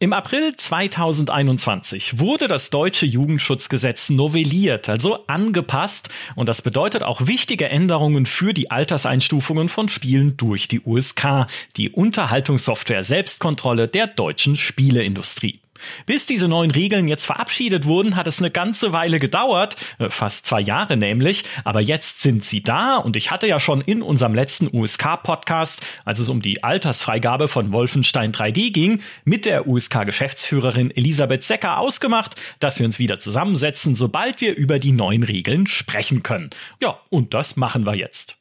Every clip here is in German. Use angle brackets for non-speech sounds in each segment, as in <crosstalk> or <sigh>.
Im April 2021 wurde das deutsche Jugendschutzgesetz novelliert, also angepasst, und das bedeutet auch wichtige Änderungen für die Alterseinstufungen von Spielen durch die USK, die Unterhaltungssoftware Selbstkontrolle der deutschen Spieleindustrie. Bis diese neuen Regeln jetzt verabschiedet wurden, hat es eine ganze Weile gedauert, äh, fast zwei Jahre nämlich, aber jetzt sind sie da und ich hatte ja schon in unserem letzten USK-Podcast, als es um die Altersfreigabe von Wolfenstein 3D ging, mit der USK-Geschäftsführerin Elisabeth Secker ausgemacht, dass wir uns wieder zusammensetzen, sobald wir über die neuen Regeln sprechen können. Ja, und das machen wir jetzt.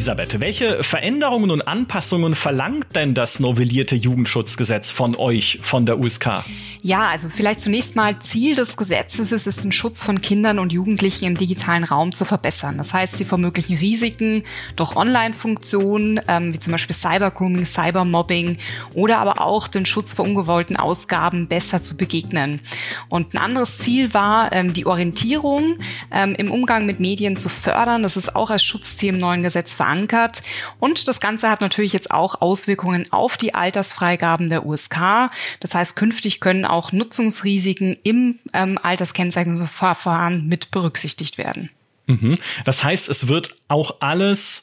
Elisabeth, welche Veränderungen und Anpassungen verlangt denn das novellierte Jugendschutzgesetz von euch, von der USK? Ja, also vielleicht zunächst mal Ziel des Gesetzes ist es, den Schutz von Kindern und Jugendlichen im digitalen Raum zu verbessern. Das heißt, sie vermöglichen Risiken durch Online-Funktionen, ähm, wie zum Beispiel Cybergrooming, Cybermobbing oder aber auch den Schutz vor ungewollten Ausgaben besser zu begegnen. Und ein anderes Ziel war, ähm, die Orientierung ähm, im Umgang mit Medien zu fördern. Das ist auch als Schutzziel im neuen Gesetz verankert. Und das Ganze hat natürlich jetzt auch Auswirkungen auf die Altersfreigaben der USK. Das heißt, künftig können auch Nutzungsrisiken im ähm, Alterskennzeichnungsverfahren mit berücksichtigt werden. Mhm. Das heißt, es wird auch alles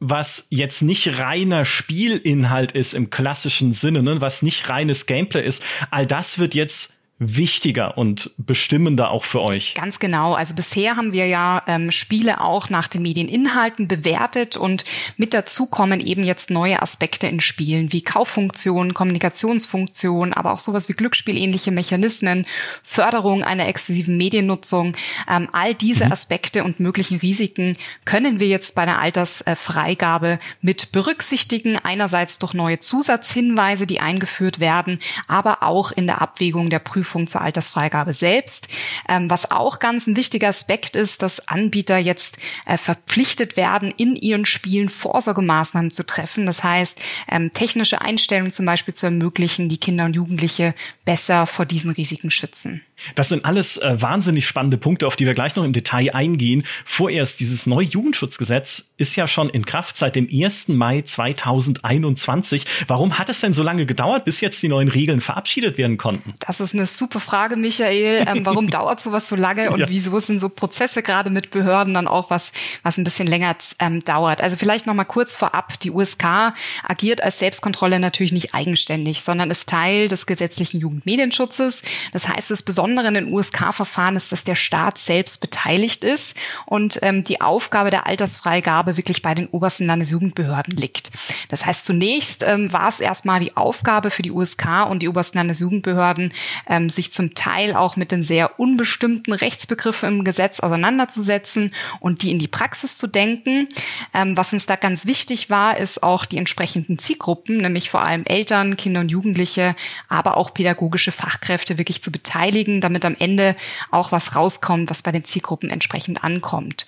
was jetzt nicht reiner Spielinhalt ist im klassischen Sinne, ne, was nicht reines Gameplay ist, all das wird jetzt wichtiger und bestimmender auch für euch? Ganz genau. Also bisher haben wir ja ähm, Spiele auch nach den Medieninhalten bewertet und mit dazu kommen eben jetzt neue Aspekte in Spielen wie Kauffunktionen, Kommunikationsfunktionen, aber auch sowas wie Glücksspielähnliche Mechanismen, Förderung einer exzessiven Mediennutzung. Ähm, all diese mhm. Aspekte und möglichen Risiken können wir jetzt bei der Altersfreigabe mit berücksichtigen. Einerseits durch neue Zusatzhinweise, die eingeführt werden, aber auch in der Abwägung der Prüfung Prüfung zur Altersfreigabe selbst. Ähm, was auch ganz ein wichtiger Aspekt ist, dass Anbieter jetzt äh, verpflichtet werden, in ihren Spielen Vorsorgemaßnahmen zu treffen. Das heißt, ähm, technische Einstellungen zum Beispiel zu ermöglichen, die Kinder und Jugendliche besser vor diesen Risiken schützen. Das sind alles äh, wahnsinnig spannende Punkte, auf die wir gleich noch im Detail eingehen. Vorerst, dieses neue Jugendschutzgesetz ist ja schon in Kraft seit dem 1. Mai 2021. Warum hat es denn so lange gedauert, bis jetzt die neuen Regeln verabschiedet werden konnten? Das ist eine super Frage, Michael. Ähm, warum <laughs> dauert sowas so lange und ja. wieso sind so Prozesse gerade mit Behörden dann auch was, was ein bisschen länger ähm, dauert? Also vielleicht noch mal kurz vorab. Die USK agiert als Selbstkontrolle natürlich nicht eigenständig, sondern ist Teil des gesetzlichen Jugendmedienschutzes. Das heißt, besonders Besondere in den USK-Verfahren ist, dass der Staat selbst beteiligt ist und ähm, die Aufgabe der Altersfreigabe wirklich bei den obersten Landesjugendbehörden liegt. Das heißt, zunächst ähm, war es erstmal die Aufgabe für die USK und die obersten Landesjugendbehörden, ähm, sich zum Teil auch mit den sehr unbestimmten Rechtsbegriffen im Gesetz auseinanderzusetzen und die in die Praxis zu denken. Ähm, was uns da ganz wichtig war, ist auch die entsprechenden Zielgruppen, nämlich vor allem Eltern, Kinder und Jugendliche, aber auch pädagogische Fachkräfte wirklich zu beteiligen damit am Ende auch was rauskommt, was bei den Zielgruppen entsprechend ankommt.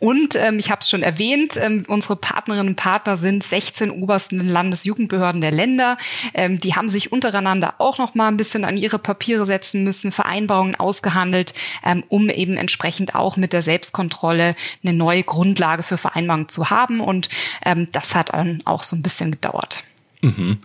Und ähm, ich habe es schon erwähnt, ähm, unsere Partnerinnen und Partner sind 16 obersten Landesjugendbehörden der Länder. Ähm, die haben sich untereinander auch noch mal ein bisschen an ihre Papiere setzen müssen, Vereinbarungen ausgehandelt, ähm, um eben entsprechend auch mit der Selbstkontrolle eine neue Grundlage für Vereinbarungen zu haben. Und ähm, das hat dann auch so ein bisschen gedauert. Mhm.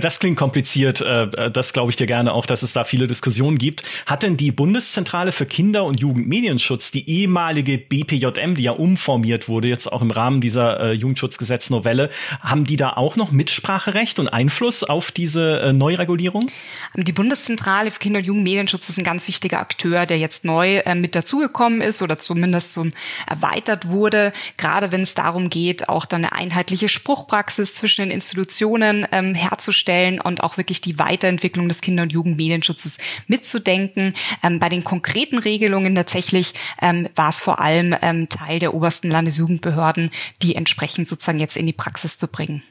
Das klingt kompliziert. Äh, das glaube ich dir gerne auch, dass es da viele Diskussionen gibt. Hat denn die Bundeszentrale für Kinder- und Jugendmedienschutz, die ehemalige BPJM, die ja umformiert wurde, jetzt auch im Rahmen dieser äh, Jugendschutzgesetznovelle, haben die da auch noch Mitspracherecht und Einfluss auf diese äh, Neuregulierung? Die Bundeszentrale für Kinder- und Jugendmedienschutz ist ein ganz wichtiger Akteur, der jetzt neu mit dazugekommen ist oder zumindest zum erweitert wurde. Gerade wenn es darum geht, auch dann eine einheitliche Spruchpraxis zwischen den Institutionen Themen ähm, herzustellen und auch wirklich die Weiterentwicklung des Kinder- und Jugendmedienschutzes mitzudenken. Ähm, bei den konkreten Regelungen tatsächlich ähm, war es vor allem ähm, Teil der obersten Landesjugendbehörden, die entsprechend sozusagen jetzt in die Praxis zu bringen.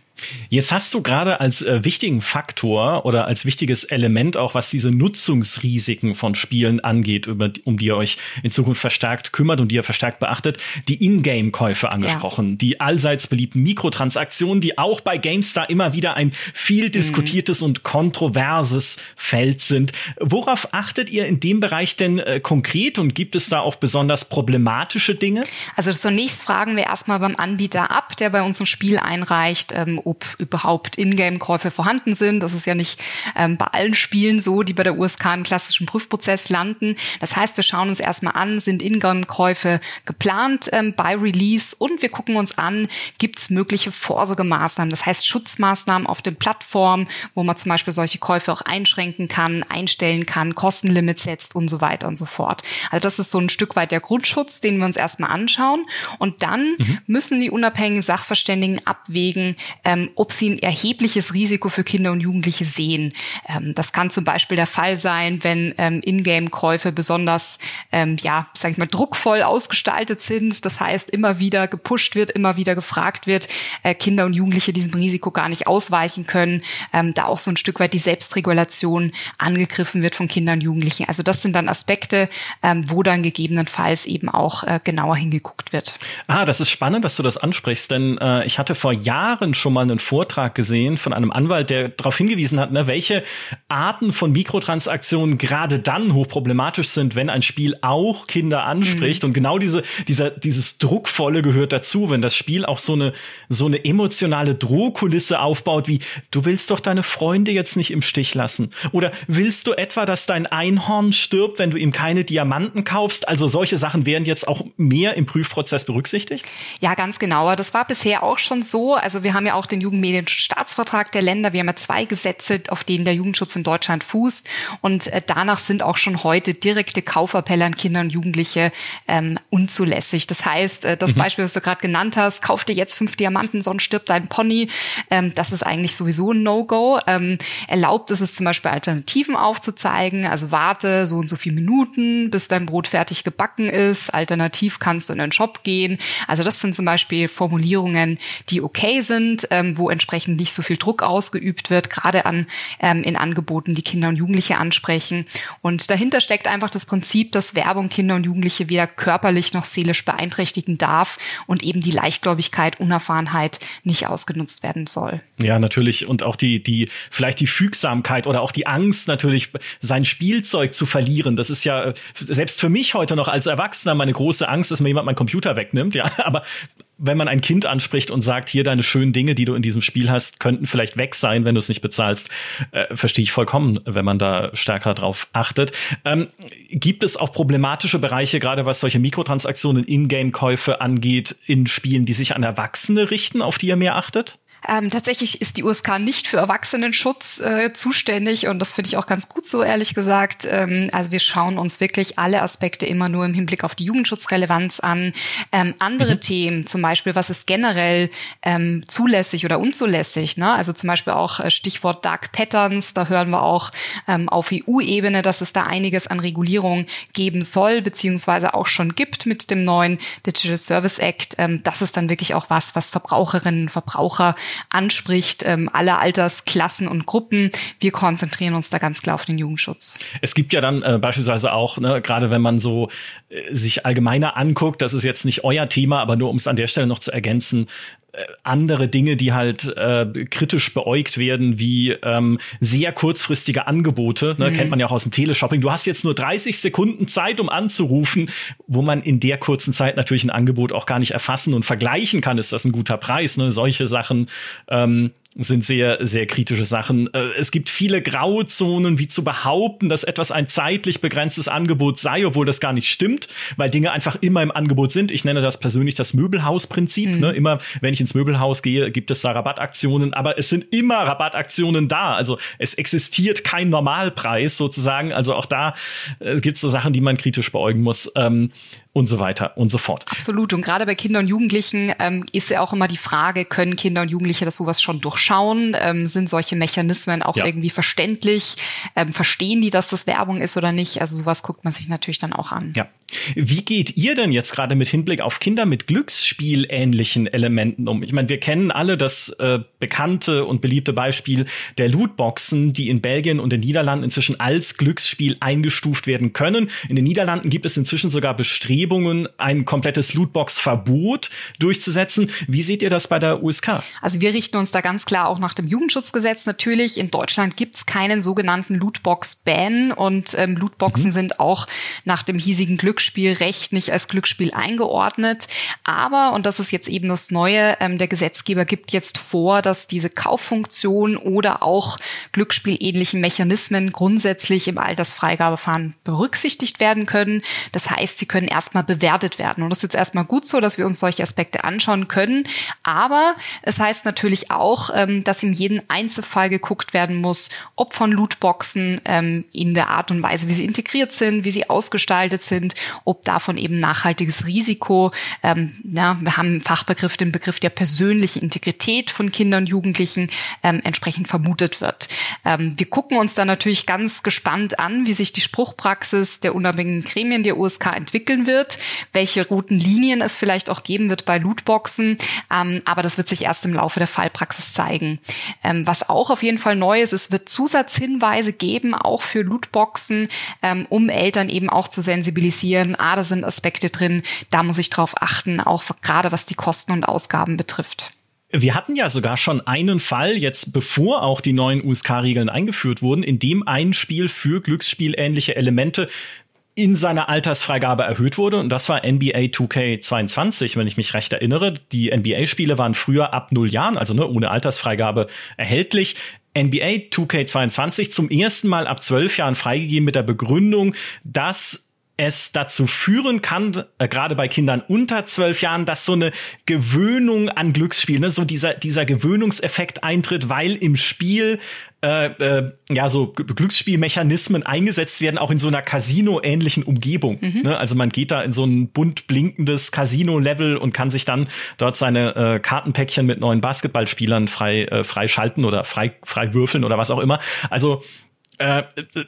Jetzt hast du gerade als äh, wichtigen Faktor oder als wichtiges Element auch, was diese Nutzungsrisiken von Spielen angeht, über, um die ihr euch in Zukunft verstärkt kümmert und die ihr verstärkt beachtet, die Ingame-Käufe angesprochen, ja. die allseits beliebten Mikrotransaktionen, die auch bei GameStar immer wieder ein viel diskutiertes mhm. und kontroverses Feld sind. Worauf achtet ihr in dem Bereich denn äh, konkret und gibt es da auch besonders problematische Dinge? Also zunächst fragen wir erstmal beim Anbieter ab, der bei uns ein Spiel einreicht, ähm, ob überhaupt Ingame-Käufe vorhanden sind. Das ist ja nicht ähm, bei allen Spielen so, die bei der USK im klassischen Prüfprozess landen. Das heißt, wir schauen uns erstmal an, sind Ingame-Käufe geplant ähm, bei Release und wir gucken uns an, gibt es mögliche Vorsorgemaßnahmen, das heißt Schutzmaßnahmen auf den Plattformen, wo man zum Beispiel solche Käufe auch einschränken kann, einstellen kann, Kostenlimits setzt und so weiter und so fort. Also das ist so ein Stück weit der Grundschutz, den wir uns erstmal anschauen. Und dann mhm. müssen die unabhängigen Sachverständigen abwägen, äh, ähm, ob sie ein erhebliches Risiko für Kinder und Jugendliche sehen. Ähm, das kann zum Beispiel der Fall sein, wenn ähm, Ingame-Käufe besonders, ähm, ja, sag ich mal, druckvoll ausgestaltet sind. Das heißt, immer wieder gepusht wird, immer wieder gefragt wird, äh, Kinder und Jugendliche diesem Risiko gar nicht ausweichen können, ähm, da auch so ein Stück weit die Selbstregulation angegriffen wird von Kindern und Jugendlichen. Also das sind dann Aspekte, ähm, wo dann gegebenenfalls eben auch äh, genauer hingeguckt wird. Ah, das ist spannend, dass du das ansprichst, denn äh, ich hatte vor Jahren schon mal einen Vortrag gesehen von einem Anwalt, der darauf hingewiesen hat, ne, welche Arten von Mikrotransaktionen gerade dann hochproblematisch sind, wenn ein Spiel auch Kinder anspricht. Mhm. Und genau diese, dieser, dieses Druckvolle gehört dazu, wenn das Spiel auch so eine, so eine emotionale Drohkulisse aufbaut, wie du willst doch deine Freunde jetzt nicht im Stich lassen. Oder willst du etwa, dass dein Einhorn stirbt, wenn du ihm keine Diamanten kaufst? Also solche Sachen werden jetzt auch mehr im Prüfprozess berücksichtigt? Ja, ganz genau. Das war bisher auch schon so. Also wir haben ja auch den Jugendmedienstaatsvertrag der Länder. Wir haben ja zwei Gesetze, auf denen der Jugendschutz in Deutschland fußt. Und äh, danach sind auch schon heute direkte Kaufappelle an Kinder und Jugendliche ähm, unzulässig. Das heißt, äh, das mhm. Beispiel, was du gerade genannt hast, kauf dir jetzt fünf Diamanten, sonst stirbt dein Pony. Ähm, das ist eigentlich sowieso ein No-Go. Ähm, erlaubt ist es zum Beispiel Alternativen aufzuzeigen. Also warte so und so viele Minuten, bis dein Brot fertig gebacken ist. Alternativ kannst du in den Shop gehen. Also das sind zum Beispiel Formulierungen, die okay sind ähm, wo entsprechend nicht so viel Druck ausgeübt wird, gerade an ähm, in Angeboten, die Kinder und Jugendliche ansprechen. Und dahinter steckt einfach das Prinzip, dass Werbung Kinder und Jugendliche weder körperlich noch seelisch beeinträchtigen darf und eben die Leichtgläubigkeit, Unerfahrenheit nicht ausgenutzt werden soll. Ja, natürlich. Und auch die, die, vielleicht die Fügsamkeit oder auch die Angst natürlich, sein Spielzeug zu verlieren. Das ist ja selbst für mich heute noch als Erwachsener meine große Angst, dass mir jemand meinen Computer wegnimmt. Ja, <laughs> aber wenn man ein Kind anspricht und sagt, hier deine schönen Dinge, die du in diesem Spiel hast, könnten vielleicht weg sein, wenn du es nicht bezahlst, äh, verstehe ich vollkommen, wenn man da stärker drauf achtet. Ähm, gibt es auch problematische Bereiche, gerade was solche Mikrotransaktionen, Ingame-Käufe angeht, in Spielen, die sich an Erwachsene richten, auf die ihr mehr achtet? Ähm, tatsächlich ist die USK nicht für Erwachsenenschutz äh, zuständig und das finde ich auch ganz gut so, ehrlich gesagt. Ähm, also wir schauen uns wirklich alle Aspekte immer nur im Hinblick auf die Jugendschutzrelevanz an. Ähm, andere mhm. Themen, zum Beispiel, was ist generell ähm, zulässig oder unzulässig? Ne? Also zum Beispiel auch äh, Stichwort Dark Patterns, da hören wir auch ähm, auf EU-Ebene, dass es da einiges an Regulierung geben soll, beziehungsweise auch schon gibt mit dem neuen Digital Service Act. Ähm, das ist dann wirklich auch was, was Verbraucherinnen und Verbraucher anspricht, ähm, alle Altersklassen und Gruppen. Wir konzentrieren uns da ganz klar auf den Jugendschutz. Es gibt ja dann äh, beispielsweise auch, ne, gerade wenn man so sich allgemeiner anguckt, das ist jetzt nicht euer Thema, aber nur um es an der Stelle noch zu ergänzen, äh, andere Dinge, die halt äh, kritisch beäugt werden, wie ähm, sehr kurzfristige Angebote. Ne, mhm. Kennt man ja auch aus dem Teleshopping. Du hast jetzt nur 30 Sekunden Zeit, um anzurufen, wo man in der kurzen Zeit natürlich ein Angebot auch gar nicht erfassen und vergleichen kann. Ist das ein guter Preis? Ne? Solche Sachen. Ähm, sind sehr, sehr kritische Sachen. Äh, es gibt viele Grauzonen, wie zu behaupten, dass etwas ein zeitlich begrenztes Angebot sei, obwohl das gar nicht stimmt, weil Dinge einfach immer im Angebot sind. Ich nenne das persönlich das Möbelhausprinzip. Mhm. Ne? Immer, wenn ich ins Möbelhaus gehe, gibt es da Rabattaktionen, aber es sind immer Rabattaktionen da. Also es existiert kein Normalpreis sozusagen. Also auch da äh, gibt es so Sachen, die man kritisch beäugen muss. Ähm, und so weiter und so fort. Absolut. Und gerade bei Kindern und Jugendlichen ähm, ist ja auch immer die Frage, können Kinder und Jugendliche das sowas schon durchschauen? Ähm, sind solche Mechanismen auch ja. irgendwie verständlich? Ähm, verstehen die, dass das Werbung ist oder nicht? Also sowas guckt man sich natürlich dann auch an. Ja. Wie geht ihr denn jetzt gerade mit Hinblick auf Kinder mit Glücksspielähnlichen Elementen um? Ich meine, wir kennen alle das äh, bekannte und beliebte Beispiel der Lootboxen, die in Belgien und den Niederlanden inzwischen als Glücksspiel eingestuft werden können. In den Niederlanden gibt es inzwischen sogar Bestrebungen, ein komplettes Lootbox-Verbot durchzusetzen. Wie seht ihr das bei der USK? Also wir richten uns da ganz klar auch nach dem Jugendschutzgesetz natürlich. In Deutschland gibt es keinen sogenannten Lootbox-Ban und ähm, Lootboxen mhm. sind auch nach dem hiesigen Glücksspiel Glücksspielrecht nicht als Glücksspiel eingeordnet. Aber, und das ist jetzt eben das Neue, ähm, der Gesetzgeber gibt jetzt vor, dass diese Kauffunktion oder auch Glücksspielähnliche Mechanismen grundsätzlich im Altersfreigabefahren berücksichtigt werden können. Das heißt, sie können erstmal bewertet werden. Und das ist jetzt erstmal gut so, dass wir uns solche Aspekte anschauen können. Aber es heißt natürlich auch, ähm, dass in jedem Einzelfall geguckt werden muss, ob von Lootboxen ähm, in der Art und Weise, wie sie integriert sind, wie sie ausgestaltet sind ob davon eben nachhaltiges Risiko, ähm, ja, wir haben im Fachbegriff den Begriff der persönlichen Integrität von Kindern und Jugendlichen entsprechend vermutet wird. Wir gucken uns da natürlich ganz gespannt an, wie sich die Spruchpraxis der unabhängigen Gremien der USK entwickeln wird, welche roten Linien es vielleicht auch geben wird bei Lootboxen, ähm, aber das wird sich erst im Laufe der Fallpraxis zeigen. Ähm, was auch auf jeden Fall neu ist, es wird Zusatzhinweise geben, auch für Lootboxen, ähm, um Eltern eben auch zu sensibilisieren ah, da sind Aspekte drin, da muss ich drauf achten, auch gerade was die Kosten und Ausgaben betrifft. Wir hatten ja sogar schon einen Fall, jetzt bevor auch die neuen USK-Regeln eingeführt wurden, in dem ein Spiel für glücksspielähnliche Elemente in seiner Altersfreigabe erhöht wurde. Und das war NBA 2K22, wenn ich mich recht erinnere. Die NBA-Spiele waren früher ab null Jahren, also ne, ohne Altersfreigabe erhältlich. NBA 2K22 zum ersten Mal ab zwölf Jahren freigegeben mit der Begründung, dass es dazu führen kann, äh, gerade bei Kindern unter zwölf Jahren, dass so eine Gewöhnung an Glücksspiel, ne, so dieser, dieser Gewöhnungseffekt eintritt, weil im Spiel äh, äh, ja so Glücksspielmechanismen eingesetzt werden, auch in so einer Casino-ähnlichen Umgebung. Mhm. Ne? Also man geht da in so ein bunt blinkendes Casino-Level und kann sich dann dort seine äh, Kartenpäckchen mit neuen Basketballspielern frei, äh, frei schalten oder frei, frei würfeln oder was auch immer. Also äh,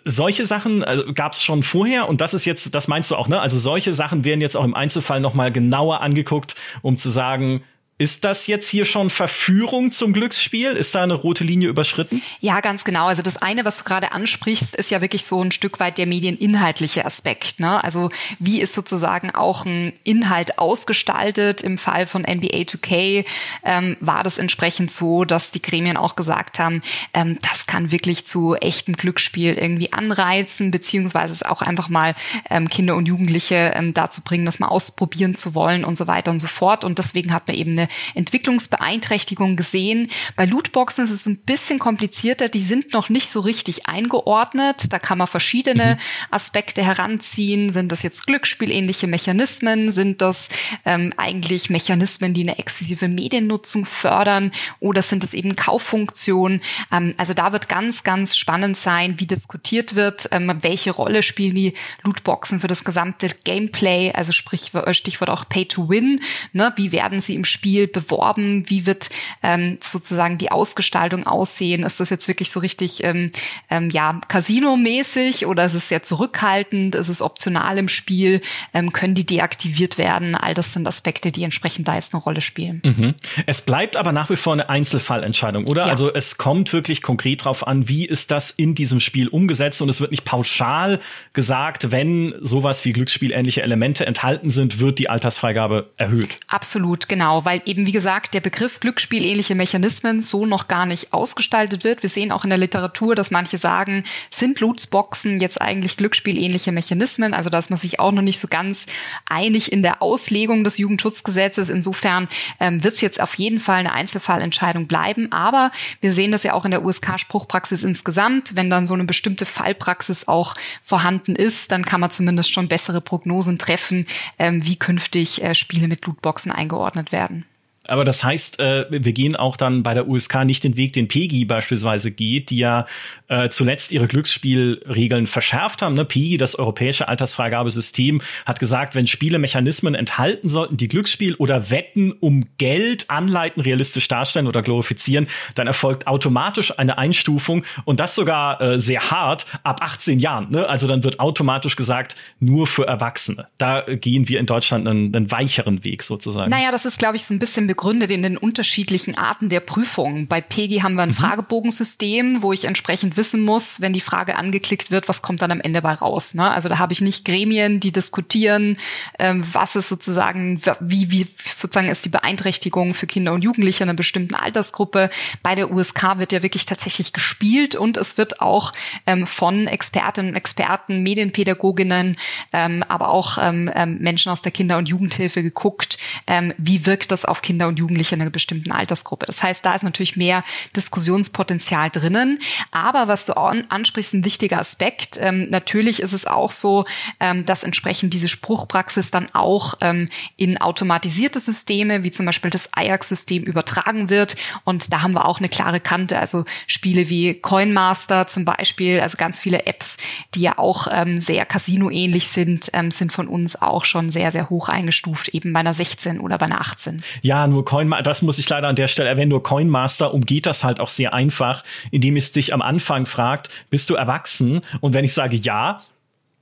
solche Sachen also, gab es schon vorher und das ist jetzt, das meinst du auch, ne? Also solche Sachen werden jetzt auch im Einzelfall noch mal genauer angeguckt, um zu sagen, ist das jetzt hier schon Verführung zum Glücksspiel? Ist da eine rote Linie überschritten? Ja, ganz genau. Also das eine, was du gerade ansprichst, ist ja wirklich so ein Stück weit der medieninhaltliche Aspekt. Ne? Also wie ist sozusagen auch ein Inhalt ausgestaltet? Im Fall von NBA 2K ähm, war das entsprechend so, dass die Gremien auch gesagt haben, ähm, das kann wirklich zu echtem Glücksspiel irgendwie anreizen, beziehungsweise es auch einfach mal ähm, Kinder und Jugendliche ähm, dazu bringen, das mal ausprobieren zu wollen und so weiter und so fort. Und deswegen hat man eben eine Entwicklungsbeeinträchtigung gesehen. Bei Lootboxen ist es ein bisschen komplizierter. Die sind noch nicht so richtig eingeordnet. Da kann man verschiedene mhm. Aspekte heranziehen. Sind das jetzt glücksspielähnliche Mechanismen? Sind das ähm, eigentlich Mechanismen, die eine exzessive Mediennutzung fördern? Oder sind das eben Kauffunktionen? Ähm, also da wird ganz, ganz spannend sein, wie diskutiert wird, ähm, welche Rolle spielen die Lootboxen für das gesamte Gameplay, also sprich, Stichwort auch Pay to Win. Ne? Wie werden sie im Spiel Spiel beworben? Wie wird ähm, sozusagen die Ausgestaltung aussehen? Ist das jetzt wirklich so richtig ähm, ähm, ja Casino-mäßig oder ist es sehr zurückhaltend? Ist es optional im Spiel? Ähm, können die deaktiviert werden? All das sind Aspekte, die entsprechend da jetzt eine Rolle spielen. Mhm. Es bleibt aber nach wie vor eine Einzelfallentscheidung, oder? Ja. Also es kommt wirklich konkret drauf an, wie ist das in diesem Spiel umgesetzt und es wird nicht pauschal gesagt, wenn sowas wie glücksspielähnliche Elemente enthalten sind, wird die Altersfreigabe erhöht. Absolut, genau, weil eben, wie gesagt, der Begriff Glücksspielähnliche Mechanismen so noch gar nicht ausgestaltet wird. Wir sehen auch in der Literatur, dass manche sagen, sind Lootboxen jetzt eigentlich Glücksspielähnliche Mechanismen? Also, dass man sich auch noch nicht so ganz einig in der Auslegung des Jugendschutzgesetzes. Insofern ähm, wird es jetzt auf jeden Fall eine Einzelfallentscheidung bleiben. Aber wir sehen das ja auch in der USK-Spruchpraxis insgesamt. Wenn dann so eine bestimmte Fallpraxis auch vorhanden ist, dann kann man zumindest schon bessere Prognosen treffen, ähm, wie künftig äh, Spiele mit Lootboxen eingeordnet werden. Aber das heißt, äh, wir gehen auch dann bei der USK nicht den Weg, den PEGI beispielsweise geht, die ja äh, zuletzt ihre Glücksspielregeln verschärft haben. Ne? PEGI, das europäische Altersfreigabesystem, hat gesagt, wenn Spiele Mechanismen enthalten sollten, die Glücksspiel oder Wetten um Geld anleiten, realistisch darstellen oder glorifizieren, dann erfolgt automatisch eine Einstufung und das sogar äh, sehr hart ab 18 Jahren. Ne? Also dann wird automatisch gesagt, nur für Erwachsene. Da gehen wir in Deutschland einen, einen weicheren Weg sozusagen. Naja, das ist, glaube ich, so ein bisschen begründet in den unterschiedlichen Arten der Prüfung. Bei PEGI haben wir ein mhm. Fragebogensystem, wo ich entsprechend wissen muss, wenn die Frage angeklickt wird, was kommt dann am Ende bei raus. Ne? Also da habe ich nicht Gremien, die diskutieren, ähm, was ist sozusagen, wie, wie sozusagen ist die Beeinträchtigung für Kinder und Jugendliche in einer bestimmten Altersgruppe. Bei der USK wird ja wirklich tatsächlich gespielt und es wird auch ähm, von Expertinnen und Experten, Medienpädagoginnen, ähm, aber auch ähm, ähm Menschen aus der Kinder- und Jugendhilfe geguckt, ähm, wie wirkt das auf Kinder und Jugendliche in einer bestimmten Altersgruppe. Das heißt, da ist natürlich mehr Diskussionspotenzial drinnen. Aber was du ansprichst, ein wichtiger Aspekt. Ähm, natürlich ist es auch so, ähm, dass entsprechend diese Spruchpraxis dann auch ähm, in automatisierte Systeme, wie zum Beispiel das Ajax-System, übertragen wird. Und da haben wir auch eine klare Kante. Also Spiele wie Coinmaster zum Beispiel, also ganz viele Apps, die ja auch ähm, sehr Casino-ähnlich sind, ähm, sind von uns auch schon sehr, sehr hoch eingestuft, eben bei einer 16 oder bei einer 18. Ja, nur Coinmaster, das muss ich leider an der Stelle erwähnen, nur Coinmaster umgeht das halt auch sehr einfach, indem es dich am Anfang fragt, bist du erwachsen? Und wenn ich sage ja,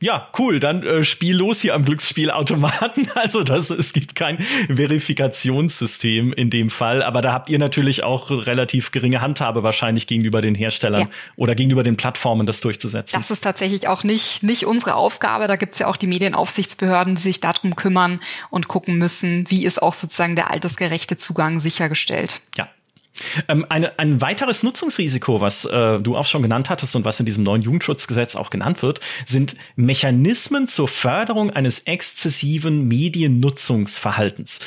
ja, cool, dann äh, spiel los hier am Glücksspielautomaten. <laughs> Also das, es gibt kein Verifikationssystem in dem Fall, aber da habt ihr natürlich auch relativ geringe Handhabe wahrscheinlich gegenüber den Herstellern ja. oder gegenüber den Plattformen, das durchzusetzen. Das ist tatsächlich auch nicht, nicht unsere Aufgabe. Da gibt's ja auch die Medienaufsichtsbehörden, die sich darum kümmern und gucken müssen, wie ist auch sozusagen der altersgerechte Zugang sichergestellt. Ja, ähm, eine, ein weiteres Nutzungsrisiko, was äh, du auch schon genannt hattest und was in diesem neuen Jugendschutzgesetz auch genannt wird, sind Mechanismen zur Förderung eines exzessiven Mediennutzungsverhaltens.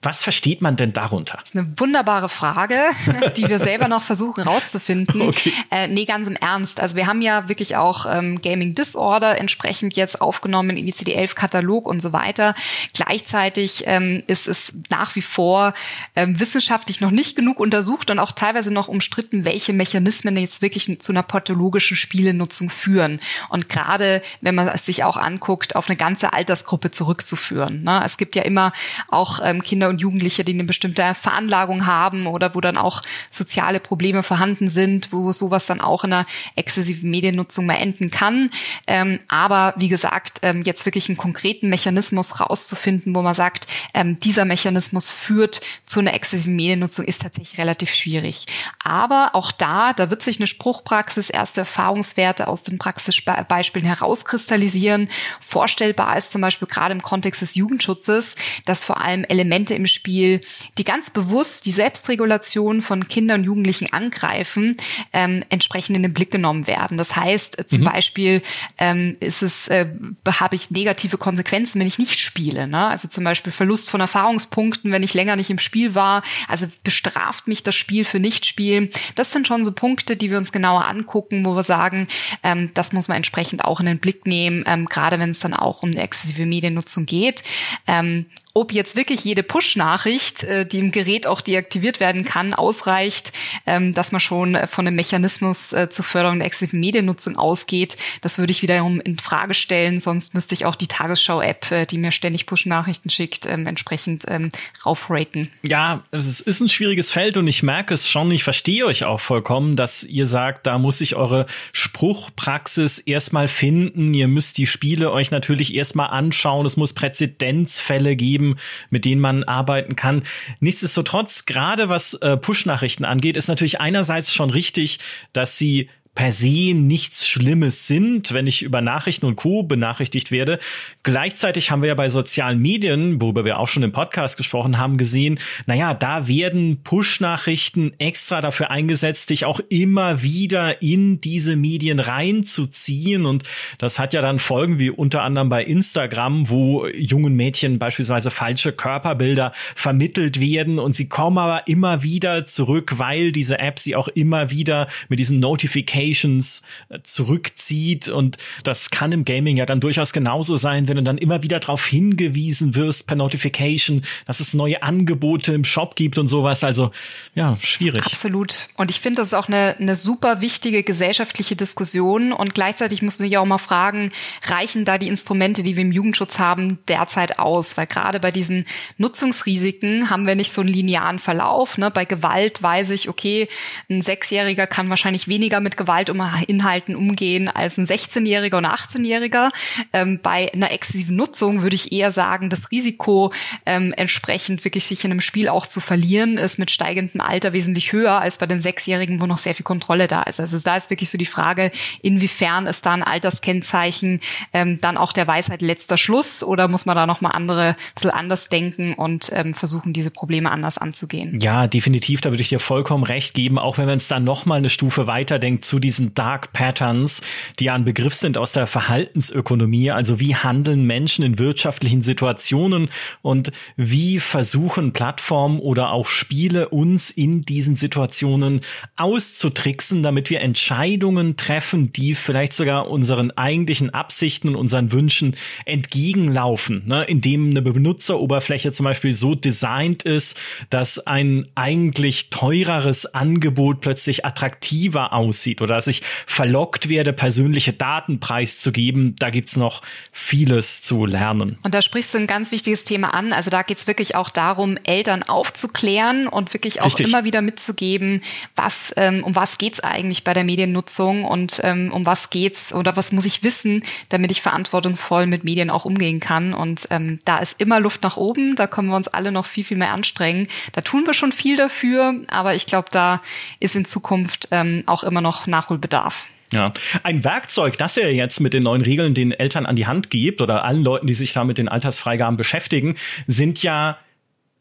Was versteht man denn darunter? Das ist eine wunderbare Frage, <laughs> die wir selber noch versuchen rauszufinden. Okay. Äh, nee, ganz im Ernst. Also wir haben ja wirklich auch ähm, Gaming Disorder entsprechend jetzt aufgenommen in ICD-11-Katalog und so weiter. Gleichzeitig ähm, ist es nach wie vor ähm, wissenschaftlich noch nicht genug untersucht und auch teilweise noch umstritten, welche Mechanismen jetzt wirklich zu einer pathologischen Spielenutzung führen. Und gerade, wenn man es sich auch anguckt, auf eine ganze Altersgruppe zurückzuführen. Ne? Es gibt ja immer auch ähm, Kinder Kinder und Jugendliche, die eine bestimmte Veranlagung haben oder wo dann auch soziale Probleme vorhanden sind, wo sowas dann auch in einer exzessiven Mediennutzung mal enden kann. Ähm, aber wie gesagt, ähm, jetzt wirklich einen konkreten Mechanismus rauszufinden, wo man sagt, ähm, dieser Mechanismus führt zu einer exzessiven Mediennutzung, ist tatsächlich relativ schwierig. Aber auch da, da wird sich eine Spruchpraxis, erste Erfahrungswerte aus den Praxisbeispielen herauskristallisieren. Vorstellbar ist zum Beispiel gerade im Kontext des Jugendschutzes, dass vor allem Elemente im Spiel, die ganz bewusst die Selbstregulation von Kindern und Jugendlichen angreifen, ähm, entsprechend in den Blick genommen werden. Das heißt, äh, zum mhm. Beispiel ähm, ist es, äh, habe ich negative Konsequenzen, wenn ich nicht spiele. Ne? Also zum Beispiel Verlust von Erfahrungspunkten, wenn ich länger nicht im Spiel war. Also bestraft mich das Spiel für Nichtspielen. Das sind schon so Punkte, die wir uns genauer angucken, wo wir sagen, ähm, das muss man entsprechend auch in den Blick nehmen, ähm, gerade wenn es dann auch um eine exzessive Mediennutzung geht. Ähm, ob jetzt wirklich jede Push-Nachricht, äh, die im Gerät auch deaktiviert werden kann, ausreicht, ähm, dass man schon äh, von einem Mechanismus äh, zur Förderung der exzessiven Mediennutzung ausgeht. Das würde ich wiederum in Frage stellen. Sonst müsste ich auch die Tagesschau-App, die mir ständig Push-Nachrichten schickt, ähm, entsprechend ähm, raufraten. Ja, es ist ein schwieriges Feld und ich merke es schon. Ich verstehe euch auch vollkommen, dass ihr sagt, da muss ich eure Spruchpraxis erstmal finden. Ihr müsst die Spiele euch natürlich erstmal anschauen. Es muss Präzedenzfälle geben Systemen, mit denen man arbeiten kann. Nichtsdestotrotz, gerade was äh, Push-Nachrichten angeht, ist natürlich einerseits schon richtig, dass sie per se nichts Schlimmes sind, wenn ich über Nachrichten und Co. benachrichtigt werde. Gleichzeitig haben wir ja bei sozialen Medien, worüber wir auch schon im Podcast gesprochen haben, gesehen, naja, da werden Push-Nachrichten extra dafür eingesetzt, dich auch immer wieder in diese Medien reinzuziehen. Und das hat ja dann Folgen wie unter anderem bei Instagram, wo jungen Mädchen beispielsweise falsche Körperbilder vermittelt werden und sie kommen aber immer wieder zurück, weil diese App sie auch immer wieder mit diesen Notifications Notifications äh, zurückzieht und das kann im Gaming ja dann durchaus genauso sein, wenn du dann immer wieder darauf hingewiesen wirst per Notification, dass es neue Angebote im Shop gibt und sowas. Also ja, schwierig. Absolut. Und ich finde, das ist auch eine, eine super wichtige gesellschaftliche Diskussion und gleichzeitig muss man sich auch mal fragen, reichen da die Instrumente, die wir im Jugendschutz haben, derzeit aus? Weil gerade bei diesen Nutzungsrisiken haben wir nicht so einen linearen Verlauf. Ne? Bei Gewalt weiß ich, okay, ein Sechsjähriger kann wahrscheinlich weniger mit Gewaltinhalten umgehen als ein 16-Jähriger und 18-Jähriger. Ähm, bei einer exzessiven Nutzung würde ich eher sagen, das Risiko ähm, entsprechend wirklich sich in einem Spiel auch zu verlieren, ist mit steigendem Alter wesentlich höher als bei den Sechsjährigen, wo noch sehr viel Kontrolle da ist. Also da ist wirklich so die Frage, inwiefern ist da ein Alterskennzeichen ähm, dann auch der Weisheit letzter Schluss oder muss man da nochmal andere, ein bisschen anders denken und ähm, versuchen, diese Probleme anders anzugehen? Ja, definitiv, da würde ich dir vollkommen recht geben, auch wenn man es dann nochmal eine Stufe weiterdenkt zu diesen Dark Patterns, die ja ein Begriff sind aus der Verhaltensökonomie, also wie handeln Menschen in wirtschaftlichen Situationen und wie versuchen Plattformen oder auch Spiele uns in diesen Situationen auszutricksen, damit wir Entscheidungen treffen, die vielleicht sogar unseren eigentlichen Absichten und unseren Wünschen entgegenlaufen, ne? indem eine Benutzeroberfläche zum Beispiel so designt ist, dass ein eigentlich teureres Angebot plötzlich attraktiver aussieht oder dass ich verlockt werde, persönliche Daten preiszugeben. Da gibt's noch vieles zu lernen. Und da sprichst du ein ganz wichtiges Thema an. Also da geht's wirklich auch darum, Eltern aufzuklären und wirklich auch Richtig. immer wieder mitzugeben, was, ähm, um was geht's eigentlich bei der Mediennutzung und ähm, um was geht's oder was muss ich wissen, damit ich verantwortungsvoll mit Medien auch umgehen kann. Und ähm, da ist immer Luft nach oben. Da können wir uns alle noch viel, viel mehr anstrengen. Da tun wir schon viel dafür, aber ich glaube, da ist in Zukunft ähm, auch immer noch Nachholbedarf. Ja, ein Werkzeug, das ihr jetzt mit den neuen Regeln den Eltern an die Hand gibt oder allen Leuten, die sich da mit den Altersfreigaben beschäftigen, sind ja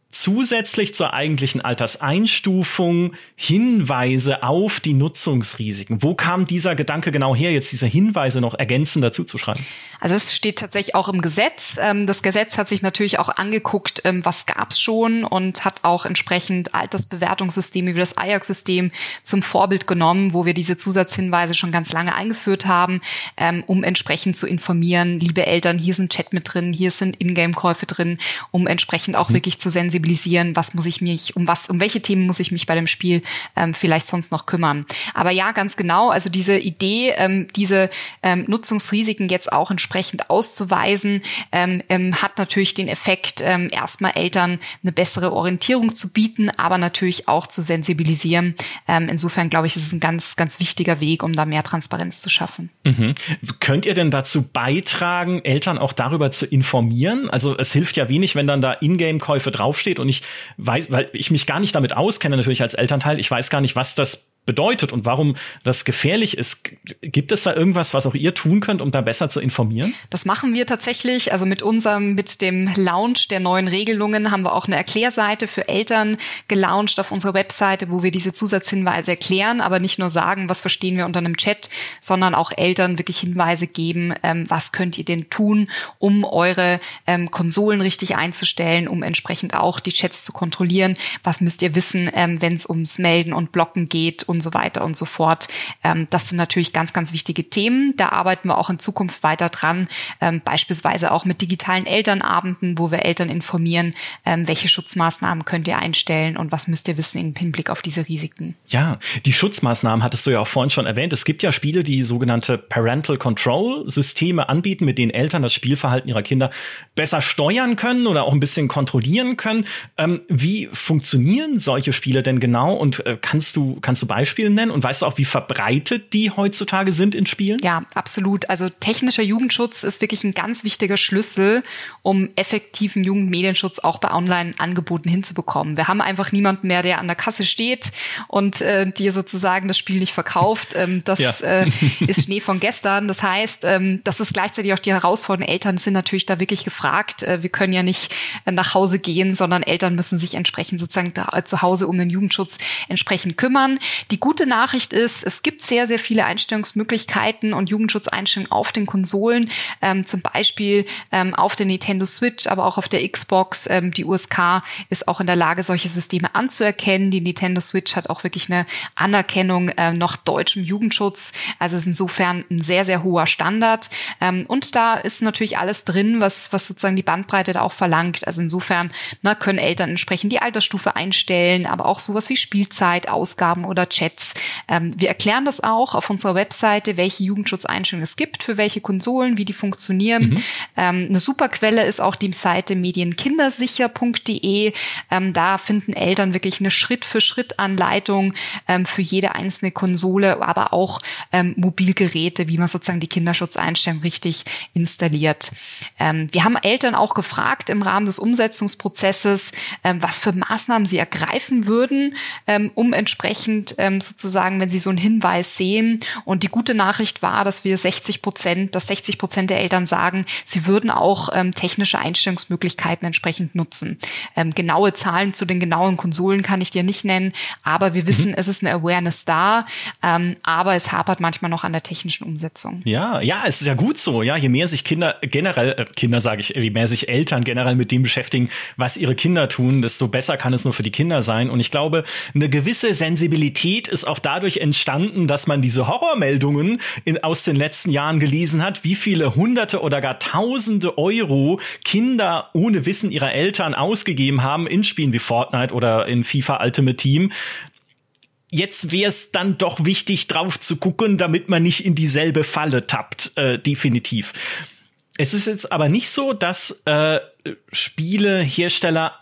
zusätzlich zur eigentlichen Alterseinstufung Hinweise auf die Nutzungsrisiken. Wo kam dieser Gedanke genau her, jetzt diese Hinweise noch ergänzend dazu zu schreiben? Also es steht tatsächlich auch im Gesetz. Ähm, das Gesetz hat sich natürlich auch angeguckt, ähm, was gab's schon und hat auch entsprechend Altersbewertungssysteme wie das Ajax-System zum Vorbild genommen, wo wir diese Zusatzhinweise schon ganz lange eingeführt haben, ähm, um entsprechend zu informieren, liebe Eltern, hier sind Chat mit drin, hier sind Ingame-Käufe drin, um entsprechend auch mhm. wirklich zu sensibilisieren, was muss ich mich, um was, um welche Themen muss ich mich bei dem Spiel vielleicht sonst noch kümmern. Aber ja, ganz genau, also diese Idee, diese Nutzungsrisiken jetzt auch entsprechend auszuweisen, ähm, ähm, hat natürlich den Effekt, ähm, erstmal Eltern eine bessere Orientierung zu bieten, aber natürlich auch zu sensibilisieren. Ähm, insofern glaube ich, ist es ein ganz, ganz wichtiger Weg, um da mehr Transparenz zu schaffen. Mhm. Könnt ihr denn dazu beitragen, Eltern auch darüber zu informieren? Also es hilft ja wenig, wenn dann da Ingame-Käufe draufsteht und ich weiß, weil ich mich gar nicht damit auskenne, natürlich als Elternteil, ich weiß gar nicht, was das bedeutet und warum das gefährlich ist. Gibt es da irgendwas, was auch ihr tun könnt, um da besser zu informieren? Das machen wir tatsächlich. Also mit unserem, mit dem Launch der neuen Regelungen haben wir auch eine Erklärseite für Eltern gelauncht auf unserer Webseite, wo wir diese Zusatzhinweise erklären, aber nicht nur sagen, was verstehen wir unter einem Chat, sondern auch Eltern wirklich Hinweise geben, ähm, was könnt ihr denn tun, um eure ähm, Konsolen richtig einzustellen, um entsprechend auch die Chats zu kontrollieren. Was müsst ihr wissen, ähm, wenn es ums Melden und Blocken geht und so weiter und so fort. Ähm, das sind natürlich ganz, ganz wichtige Themen. Da arbeiten wir auch in Zukunft weiter dran, ähm, beispielsweise auch mit digitalen Elternabenden, wo wir Eltern informieren, ähm, welche Schutzmaßnahmen könnt ihr einstellen und was müsst ihr wissen im Hinblick auf diese Risiken. Ja, die Schutzmaßnahmen hattest du ja auch vorhin schon erwähnt. Es gibt ja Spiele, die sogenannte Parental Control Systeme anbieten, mit denen Eltern das Spielverhalten ihrer Kinder besser steuern können oder auch ein bisschen kontrollieren können. Ähm, wie funktionieren solche Spiele denn genau und äh, kannst du kannst du Beispiele Beispiele nennen? Und weißt du auch, wie verbreitet die heutzutage sind in Spielen? Ja, absolut. Also technischer Jugendschutz ist wirklich ein ganz wichtiger Schlüssel, um effektiven Jugendmedienschutz auch bei Online-Angeboten hinzubekommen. Wir haben einfach niemanden mehr, der an der Kasse steht und äh, dir sozusagen das Spiel nicht verkauft. Ähm, das ja. äh, <laughs> ist Schnee von gestern. Das heißt, ähm, das ist gleichzeitig auch die Herausforderung. Eltern sind natürlich da wirklich gefragt. Äh, wir können ja nicht äh, nach Hause gehen, sondern Eltern müssen sich entsprechend sozusagen da, äh, zu Hause um den Jugendschutz entsprechend kümmern. Die gute Nachricht ist, es gibt sehr, sehr viele Einstellungsmöglichkeiten und Jugendschutzeinstellungen auf den Konsolen, ähm, zum Beispiel ähm, auf der Nintendo Switch, aber auch auf der Xbox. Ähm, die USK ist auch in der Lage, solche Systeme anzuerkennen. Die Nintendo Switch hat auch wirklich eine Anerkennung äh, nach deutschem Jugendschutz. Also insofern ein sehr, sehr hoher Standard. Ähm, und da ist natürlich alles drin, was, was sozusagen die Bandbreite da auch verlangt. Also insofern ne, können Eltern entsprechend die Altersstufe einstellen, aber auch sowas wie Spielzeit, Ausgaben oder Chats. Ähm, wir erklären das auch auf unserer Webseite, welche Jugendschutzeinstellungen es gibt, für welche Konsolen, wie die funktionieren. Mhm. Ähm, eine super Quelle ist auch die Seite medienkindersicher.de. Ähm, da finden Eltern wirklich eine Schritt-für-Schritt-Anleitung ähm, für jede einzelne Konsole, aber auch ähm, Mobilgeräte, wie man sozusagen die Kinderschutzeinstellungen richtig installiert. Ähm, wir haben Eltern auch gefragt im Rahmen des Umsetzungsprozesses, was für Maßnahmen sie ergreifen würden, um entsprechend ähm, sozusagen, wenn sie so einen Hinweis sehen. Und die gute Nachricht war, dass wir 60 Prozent, dass 60 Prozent der Eltern sagen, sie würden auch ähm, technische Einstellungsmöglichkeiten entsprechend nutzen. Ähm, genaue Zahlen zu den genauen Konsolen kann ich dir nicht nennen, aber wir wissen, mhm. es ist eine Awareness da, ähm, aber es hapert manchmal noch an der technischen Umsetzung. Ja, ja, es ist ja gut so. Ja, je mehr sich Kinder generell, äh, Kinder sage ich, je mehr sich Eltern generell mit dem beschäftigen, was ihre Kinder tun, desto besser kann es nur für die Kinder sein. Und ich glaube, eine gewisse Sensibilität ist auch dadurch entstanden, dass man diese Horrormeldungen in, aus den letzten Jahren gelesen hat, wie viele Hunderte oder gar Tausende Euro Kinder ohne Wissen ihrer Eltern ausgegeben haben in Spielen wie Fortnite oder in FIFA Ultimate Team jetzt wäre es dann doch wichtig, drauf zu gucken, damit man nicht in dieselbe Falle tappt, äh, definitiv. Es ist jetzt aber nicht so, dass äh, Spielehersteller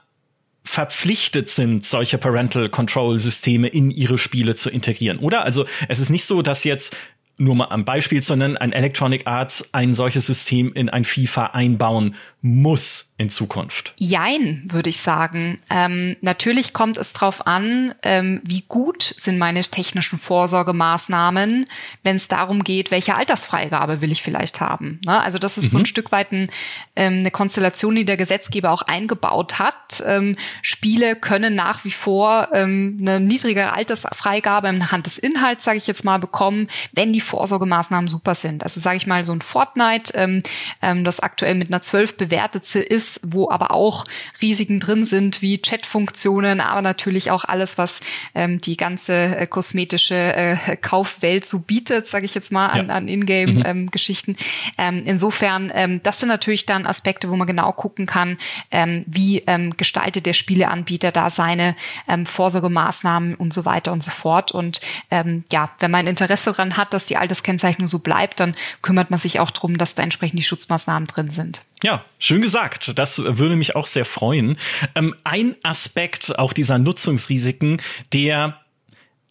verpflichtet sind, solche Parental Control Systeme in ihre Spiele zu integrieren, oder? Also es ist nicht so, dass jetzt nur mal am Beispiel zu nennen, ein Electronic Arts ein solches System in ein FIFA einbauen muss in Zukunft? Jein, würde ich sagen. Ähm, natürlich kommt es darauf an, ähm, wie gut sind meine technischen Vorsorgemaßnahmen, wenn es darum geht, welche Altersfreigabe will ich vielleicht haben. Ne? Also das ist mhm. so ein mhm. Stück weit ein, ähm, eine Konstellation, die der Gesetzgeber auch eingebaut hat. Ähm, Spiele können nach wie vor ähm, eine niedrigere Altersfreigabe anhand des Inhalts, sage ich jetzt mal, bekommen, wenn die Vorsorgemaßnahmen super sind. Also sage ich mal so ein Fortnite, ähm, das aktuell mit einer 12 bewertet bewertet ist, wo aber auch Risiken drin sind, wie Chatfunktionen, aber natürlich auch alles, was ähm, die ganze äh, kosmetische äh, Kaufwelt so bietet, sage ich jetzt mal, an, ja. an Ingame-Geschichten. Mhm. Ähm, insofern, ähm, das sind natürlich dann Aspekte, wo man genau gucken kann, ähm, wie ähm, gestaltet der Spieleanbieter da seine ähm, Vorsorgemaßnahmen und so weiter und so fort. Und ähm, ja, wenn man Interesse daran hat, dass die Alterskennzeichnung so bleibt, dann kümmert man sich auch drum, dass da entsprechend die Schutzmaßnahmen drin sind. Ja, schön gesagt. Das würde mich auch sehr freuen. Ähm, ein Aspekt auch dieser Nutzungsrisiken, der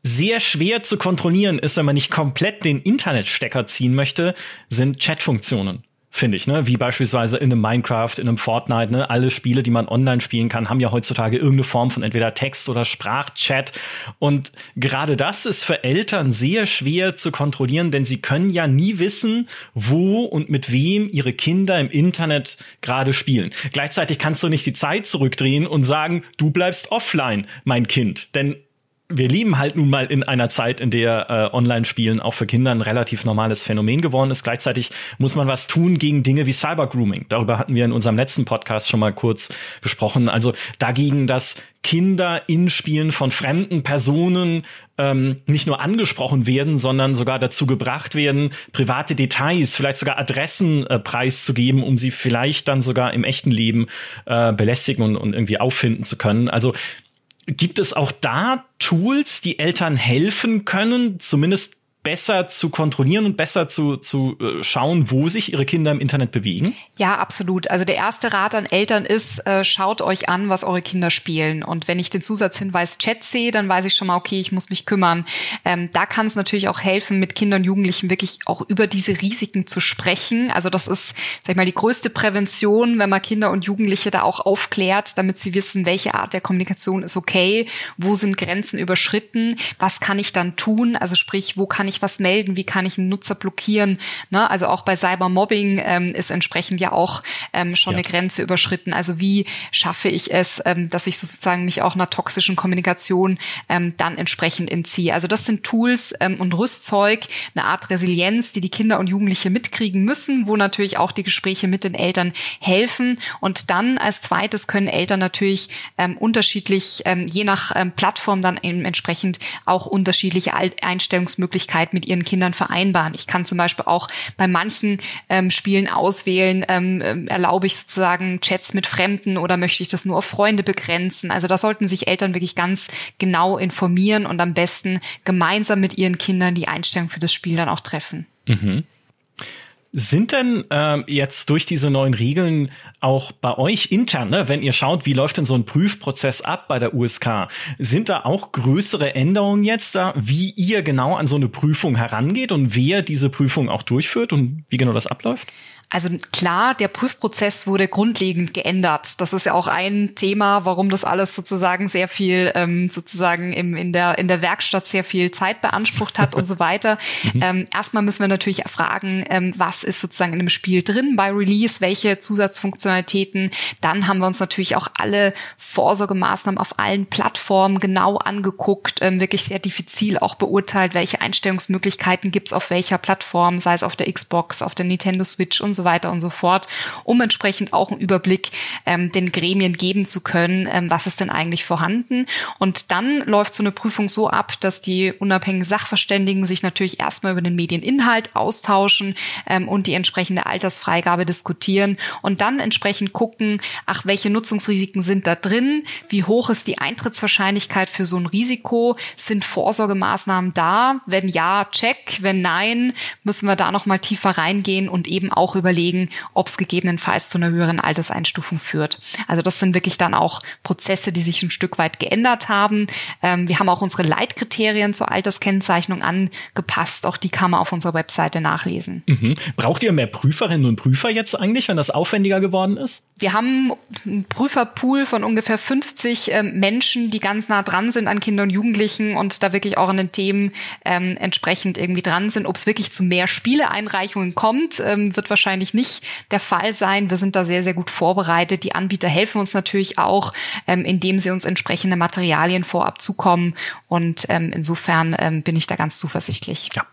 sehr schwer zu kontrollieren ist, wenn man nicht komplett den Internetstecker ziehen möchte, sind Chatfunktionen finde ich, ne? Wie beispielsweise in einem Minecraft, in einem Fortnite, ne? Alle Spiele, die man online spielen kann, haben ja heutzutage irgendeine Form von entweder Text oder Sprachchat. Und gerade das ist für Eltern sehr schwer zu kontrollieren, denn sie können ja nie wissen, wo und mit wem ihre Kinder im Internet gerade spielen. Gleichzeitig kannst du nicht die Zeit zurückdrehen und sagen, du bleibst offline, mein Kind. Denn wir leben halt nun mal in einer Zeit, in der äh, Online-Spielen auch für Kinder ein relativ normales Phänomen geworden ist. Gleichzeitig muss man was tun gegen Dinge wie Cybergrooming. Darüber hatten wir in unserem letzten Podcast schon mal kurz gesprochen. Also dagegen, dass Kinder in Spielen von fremden Personen ähm, nicht nur angesprochen werden, sondern sogar dazu gebracht werden, private Details, vielleicht sogar Adressen äh, preiszugeben, um sie vielleicht dann sogar im echten Leben äh, belästigen und, und irgendwie auffinden zu können. Also Gibt es auch da Tools, die Eltern helfen können, zumindest besser zu kontrollieren und besser zu, zu äh, schauen, wo sich ihre Kinder im Internet bewegen? Ja, absolut. Also der erste Rat an Eltern ist, äh, schaut euch an, was eure Kinder spielen. Und wenn ich den Zusatzhinweis Chat sehe, dann weiß ich schon mal, okay, ich muss mich kümmern. Ähm, da kann es natürlich auch helfen, mit Kindern und Jugendlichen wirklich auch über diese Risiken zu sprechen. Also das ist, sag ich mal, die größte Prävention, wenn man Kinder und Jugendliche da auch aufklärt, damit sie wissen, welche Art der Kommunikation ist okay, wo sind Grenzen überschritten, was kann ich dann tun, also sprich, wo kann ich ich was melden? Wie kann ich einen Nutzer blockieren? Ne? Also auch bei Cybermobbing ähm, ist entsprechend ja auch ähm, schon ja. eine Grenze überschritten. Also wie schaffe ich es, ähm, dass ich sozusagen mich auch einer toxischen Kommunikation ähm, dann entsprechend entziehe? Also das sind Tools ähm, und Rüstzeug, eine Art Resilienz, die die Kinder und Jugendliche mitkriegen müssen, wo natürlich auch die Gespräche mit den Eltern helfen. Und dann als zweites können Eltern natürlich ähm, unterschiedlich, ähm, je nach ähm, Plattform dann eben entsprechend auch unterschiedliche Einstellungsmöglichkeiten mit ihren Kindern vereinbaren. Ich kann zum Beispiel auch bei manchen ähm, Spielen auswählen, ähm, ähm, erlaube ich sozusagen Chats mit Fremden oder möchte ich das nur auf Freunde begrenzen. Also da sollten sich Eltern wirklich ganz genau informieren und am besten gemeinsam mit ihren Kindern die Einstellung für das Spiel dann auch treffen. Mhm. Sind denn ähm, jetzt durch diese neuen Regeln auch bei euch intern, ne, wenn ihr schaut, wie läuft denn so ein Prüfprozess ab bei der USK, sind da auch größere Änderungen jetzt da, wie ihr genau an so eine Prüfung herangeht und wer diese Prüfung auch durchführt und wie genau das abläuft? Also klar, der Prüfprozess wurde grundlegend geändert. Das ist ja auch ein Thema, warum das alles sozusagen sehr viel ähm, sozusagen im, in, der, in der Werkstatt sehr viel Zeit beansprucht hat und so weiter. <laughs> Mhm. Ähm, erstmal müssen wir natürlich fragen, ähm, was ist sozusagen in dem Spiel drin bei Release, welche Zusatzfunktionalitäten. Dann haben wir uns natürlich auch alle Vorsorgemaßnahmen auf allen Plattformen genau angeguckt, ähm, wirklich sehr diffizil auch beurteilt, welche Einstellungsmöglichkeiten gibt's auf welcher Plattform, sei es auf der Xbox, auf der Nintendo Switch und so weiter und so fort, um entsprechend auch einen Überblick ähm, den Gremien geben zu können, ähm, was ist denn eigentlich vorhanden. Und dann läuft so eine Prüfung so ab, dass die unabhängigen Sachverständigen sich natürlich erstmal über den Medieninhalt austauschen ähm, und die entsprechende Altersfreigabe diskutieren und dann entsprechend gucken, ach, welche Nutzungsrisiken sind da drin, wie hoch ist die Eintrittswahrscheinlichkeit für so ein Risiko, sind Vorsorgemaßnahmen da, wenn ja, check, wenn nein, müssen wir da nochmal tiefer reingehen und eben auch über überlegen, ob es gegebenenfalls zu einer höheren Alterseinstufung führt. Also das sind wirklich dann auch Prozesse, die sich ein Stück weit geändert haben. Ähm, wir haben auch unsere Leitkriterien zur Alterskennzeichnung angepasst. Auch die kann man auf unserer Webseite nachlesen. Mhm. Braucht ihr mehr Prüferinnen und Prüfer jetzt eigentlich, wenn das aufwendiger geworden ist? Wir haben einen Prüferpool von ungefähr 50 ähm, Menschen, die ganz nah dran sind an Kindern und Jugendlichen und da wirklich auch an den Themen ähm, entsprechend irgendwie dran sind. Ob es wirklich zu mehr Spieleeinreichungen kommt, ähm, wird wahrscheinlich wahrscheinlich nicht der Fall sein. Wir sind da sehr, sehr gut vorbereitet. Die Anbieter helfen uns natürlich auch, ähm, indem sie uns entsprechende Materialien vorab zukommen. Und ähm, insofern ähm, bin ich da ganz zuversichtlich. Ja.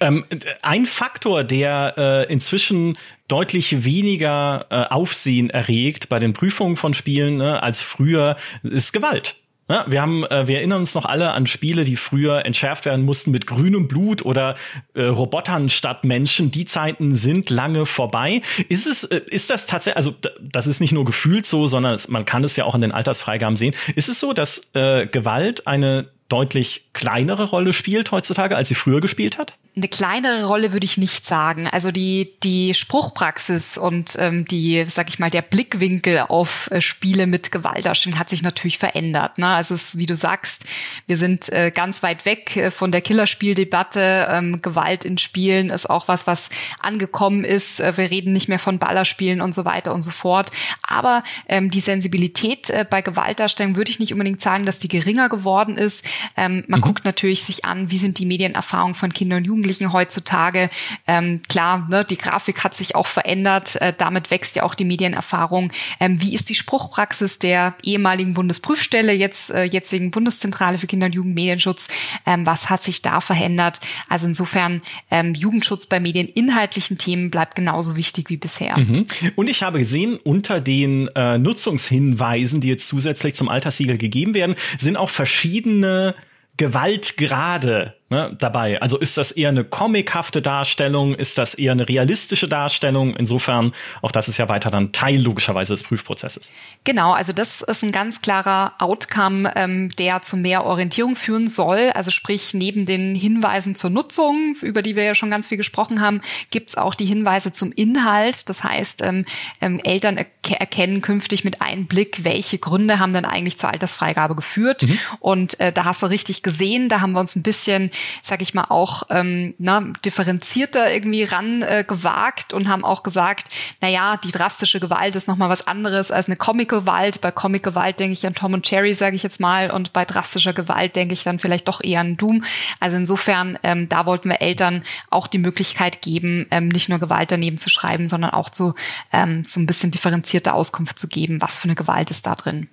Ähm, ein Faktor, der äh, inzwischen deutlich weniger äh, Aufsehen erregt bei den Prüfungen von Spielen ne, als früher, ist Gewalt. Ja, wir haben, äh, wir erinnern uns noch alle an Spiele, die früher entschärft werden mussten mit grünem Blut oder äh, Robotern statt Menschen. Die Zeiten sind lange vorbei. Ist es, äh, ist das tatsächlich, also das ist nicht nur gefühlt so, sondern es, man kann es ja auch in den Altersfreigaben sehen. Ist es so, dass äh, Gewalt eine deutlich kleinere Rolle spielt heutzutage, als sie früher gespielt hat? Eine kleinere Rolle würde ich nicht sagen. Also die, die Spruchpraxis und ähm, die, sag ich mal, der Blickwinkel auf äh, Spiele mit Gewaltdarstellung hat sich natürlich verändert. Ne? Also es, wie du sagst, wir sind äh, ganz weit weg äh, von der Killerspieldebatte. Ähm, Gewalt in Spielen ist auch was, was angekommen ist. Äh, wir reden nicht mehr von Ballerspielen und so weiter und so fort. Aber ähm, die Sensibilität äh, bei Gewaltdarstellung würde ich nicht unbedingt sagen, dass die geringer geworden ist. Ähm, man mhm. guckt natürlich sich an, wie sind die Medienerfahrungen von Kindern und Jugendlichen heutzutage. Ähm, klar, ne, die Grafik hat sich auch verändert. Äh, damit wächst ja auch die Medienerfahrung. Ähm, wie ist die Spruchpraxis der ehemaligen Bundesprüfstelle, jetzt äh, jetzigen Bundeszentrale für Kinder- und Jugendmedienschutz? Ähm, was hat sich da verändert? Also insofern ähm, Jugendschutz bei medieninhaltlichen Themen bleibt genauso wichtig wie bisher. Mhm. Und ich habe gesehen, unter den äh, Nutzungshinweisen, die jetzt zusätzlich zum Alterssiegel gegeben werden, sind auch verschiedene Gewaltgrade ne, dabei. Also ist das eher eine comichafte Darstellung? Ist das eher eine realistische Darstellung? Insofern, auch das ist ja weiter dann Teil logischerweise des Prüfprozesses. Genau, also das ist ein ganz klarer Outcome, ähm, der zu mehr Orientierung führen soll. Also sprich, neben den Hinweisen zur Nutzung, über die wir ja schon ganz viel gesprochen haben, gibt's auch die Hinweise zum Inhalt. Das heißt, ähm, ähm, Eltern er erkennen künftig mit einem Blick, welche Gründe haben denn eigentlich zur Altersfreigabe geführt. Mhm. Und äh, da hast du richtig gesehen, da haben wir uns ein bisschen sage ich mal, auch ähm, na, differenzierter irgendwie ran äh, gewagt und haben auch gesagt, na ja, die drastische Gewalt ist nochmal was anderes als eine Comic-Gewalt. Bei Comic-Gewalt denke ich an Tom und Cherry, sage ich jetzt mal, und bei drastischer Gewalt denke ich dann vielleicht doch eher an Doom. Also insofern, ähm, da wollten wir Eltern auch die Möglichkeit geben, ähm, nicht nur Gewalt daneben zu schreiben, sondern auch zu ähm, so ein bisschen differenzierte Auskunft zu geben, was für eine Gewalt ist da drin.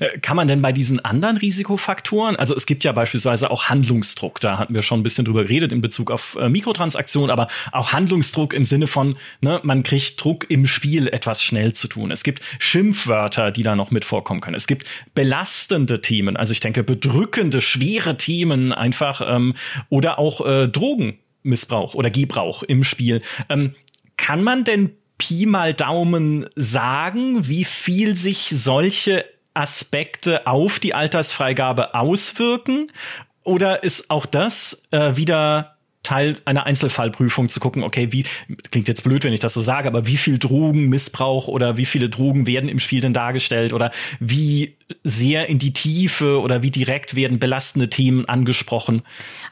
Äh, kann man denn bei diesen anderen Risikofaktoren, also es gibt ja beispielsweise auch Handlungsdruck, da hatten wir schon ein bisschen drüber geredet in Bezug auf äh, Mikrotransaktionen, aber auch Handlungsdruck im Sinne von, ne, man kriegt Druck im Spiel etwas schnell zu tun. Es gibt Schimpfwörter, die da noch mit vorkommen können. Es gibt belastende Themen, also ich denke bedrückende, schwere Themen einfach ähm, oder auch äh, Drogenmissbrauch oder Gebrauch im Spiel. Ähm, kann man denn Pi mal Daumen sagen, wie viel sich solche Aspekte auf die Altersfreigabe auswirken? Oder ist auch das äh, wieder Teil einer Einzelfallprüfung zu gucken, okay, wie, klingt jetzt blöd, wenn ich das so sage, aber wie viel Drogenmissbrauch oder wie viele Drogen werden im Spiel denn dargestellt oder wie sehr in die Tiefe oder wie direkt werden belastende Themen angesprochen?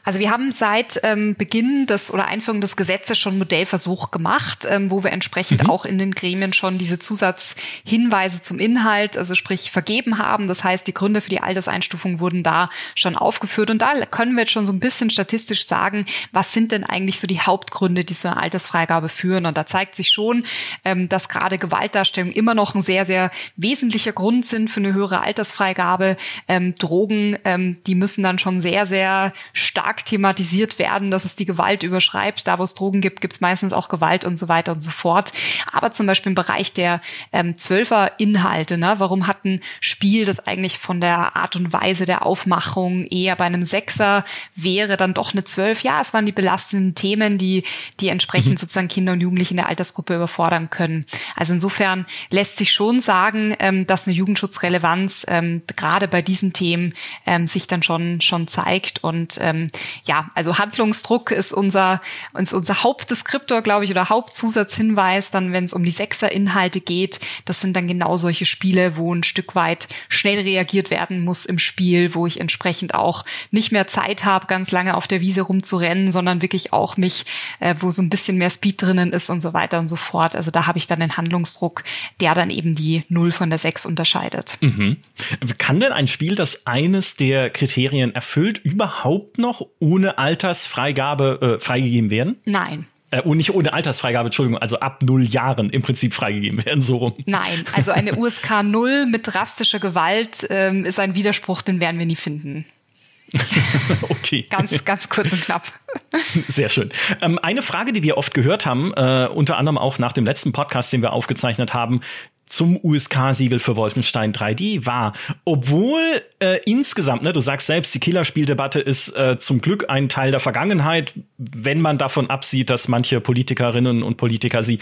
Also wir haben seit ähm, Beginn des oder Einführung des Gesetzes schon Modellversuch gemacht, ähm, wo wir entsprechend mhm. auch in den Gremien schon diese Zusatzhinweise zum Inhalt, also sprich vergeben haben. Das heißt, die Gründe für die Alterseinstufung wurden da schon aufgeführt und da können wir jetzt schon so ein bisschen statistisch sagen, was sind denn eigentlich so die Hauptgründe, die zu einer Altersfreigabe führen? Und da zeigt sich schon, ähm, dass gerade Gewaltdarstellungen immer noch ein sehr, sehr wesentlicher Grund sind für eine höhere Altersfreigabe. Ähm, Drogen, ähm, die müssen dann schon sehr, sehr stark thematisiert werden, dass es die Gewalt überschreibt. Da, wo es Drogen gibt, gibt es meistens auch Gewalt und so weiter und so fort. Aber zum Beispiel im Bereich der ähm, Zwölfer-Inhalte, ne? warum hat ein Spiel, das eigentlich von der Art und Weise der Aufmachung eher bei einem Sechser wäre, dann doch eine Zwölf? Ja, es waren die belastenden Themen, die, die entsprechend mhm. sozusagen Kinder und Jugendliche in der Altersgruppe überfordern können. Also insofern lässt sich schon sagen, ähm, dass eine Jugendschutzrelevanz ähm, gerade bei diesen Themen ähm, sich dann schon schon zeigt und ähm, ja, also Handlungsdruck ist unser ist unser Hauptdeskriptor, glaube ich, oder Hauptzusatzhinweis. Dann, wenn es um die Sechser-Inhalte geht, das sind dann genau solche Spiele, wo ein Stück weit schnell reagiert werden muss im Spiel, wo ich entsprechend auch nicht mehr Zeit habe, ganz lange auf der Wiese rumzurennen, sondern wirklich auch mich, äh, wo so ein bisschen mehr Speed drinnen ist und so weiter und so fort. Also da habe ich dann den Handlungsdruck, der dann eben die Null von der Sechs unterscheidet. Mhm. Kann denn ein Spiel, das eines der Kriterien erfüllt, überhaupt noch ohne Altersfreigabe äh, freigegeben werden? Nein. Äh, und nicht ohne Altersfreigabe, Entschuldigung, also ab null Jahren im Prinzip freigegeben werden, so rum. Nein, also eine <laughs> USK null mit drastischer Gewalt ähm, ist ein Widerspruch, den werden wir nie finden. <laughs> okay. Ganz, ganz kurz und knapp. <laughs> Sehr schön. Ähm, eine Frage, die wir oft gehört haben, äh, unter anderem auch nach dem letzten Podcast, den wir aufgezeichnet haben, zum USK-Siegel für Wolfenstein 3D war, obwohl äh, insgesamt, ne, du sagst selbst, die Killerspieldebatte ist äh, zum Glück ein Teil der Vergangenheit, wenn man davon absieht, dass manche Politikerinnen und Politiker sie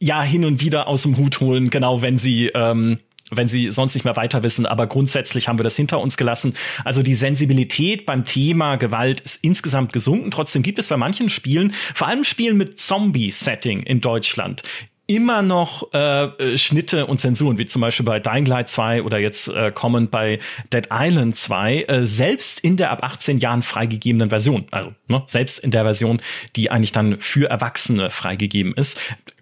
ja hin und wieder aus dem Hut holen, genau wenn sie ähm, wenn sie sonst nicht mehr weiter wissen, aber grundsätzlich haben wir das hinter uns gelassen. Also die Sensibilität beim Thema Gewalt ist insgesamt gesunken. Trotzdem gibt es bei manchen Spielen, vor allem Spielen mit Zombie-Setting in Deutschland, immer noch äh, Schnitte und Zensuren, wie zum Beispiel bei Dying Light 2 oder jetzt äh, kommend bei Dead Island 2, äh, selbst in der ab 18 Jahren freigegebenen Version, also ne, selbst in der Version, die eigentlich dann für Erwachsene freigegeben ist.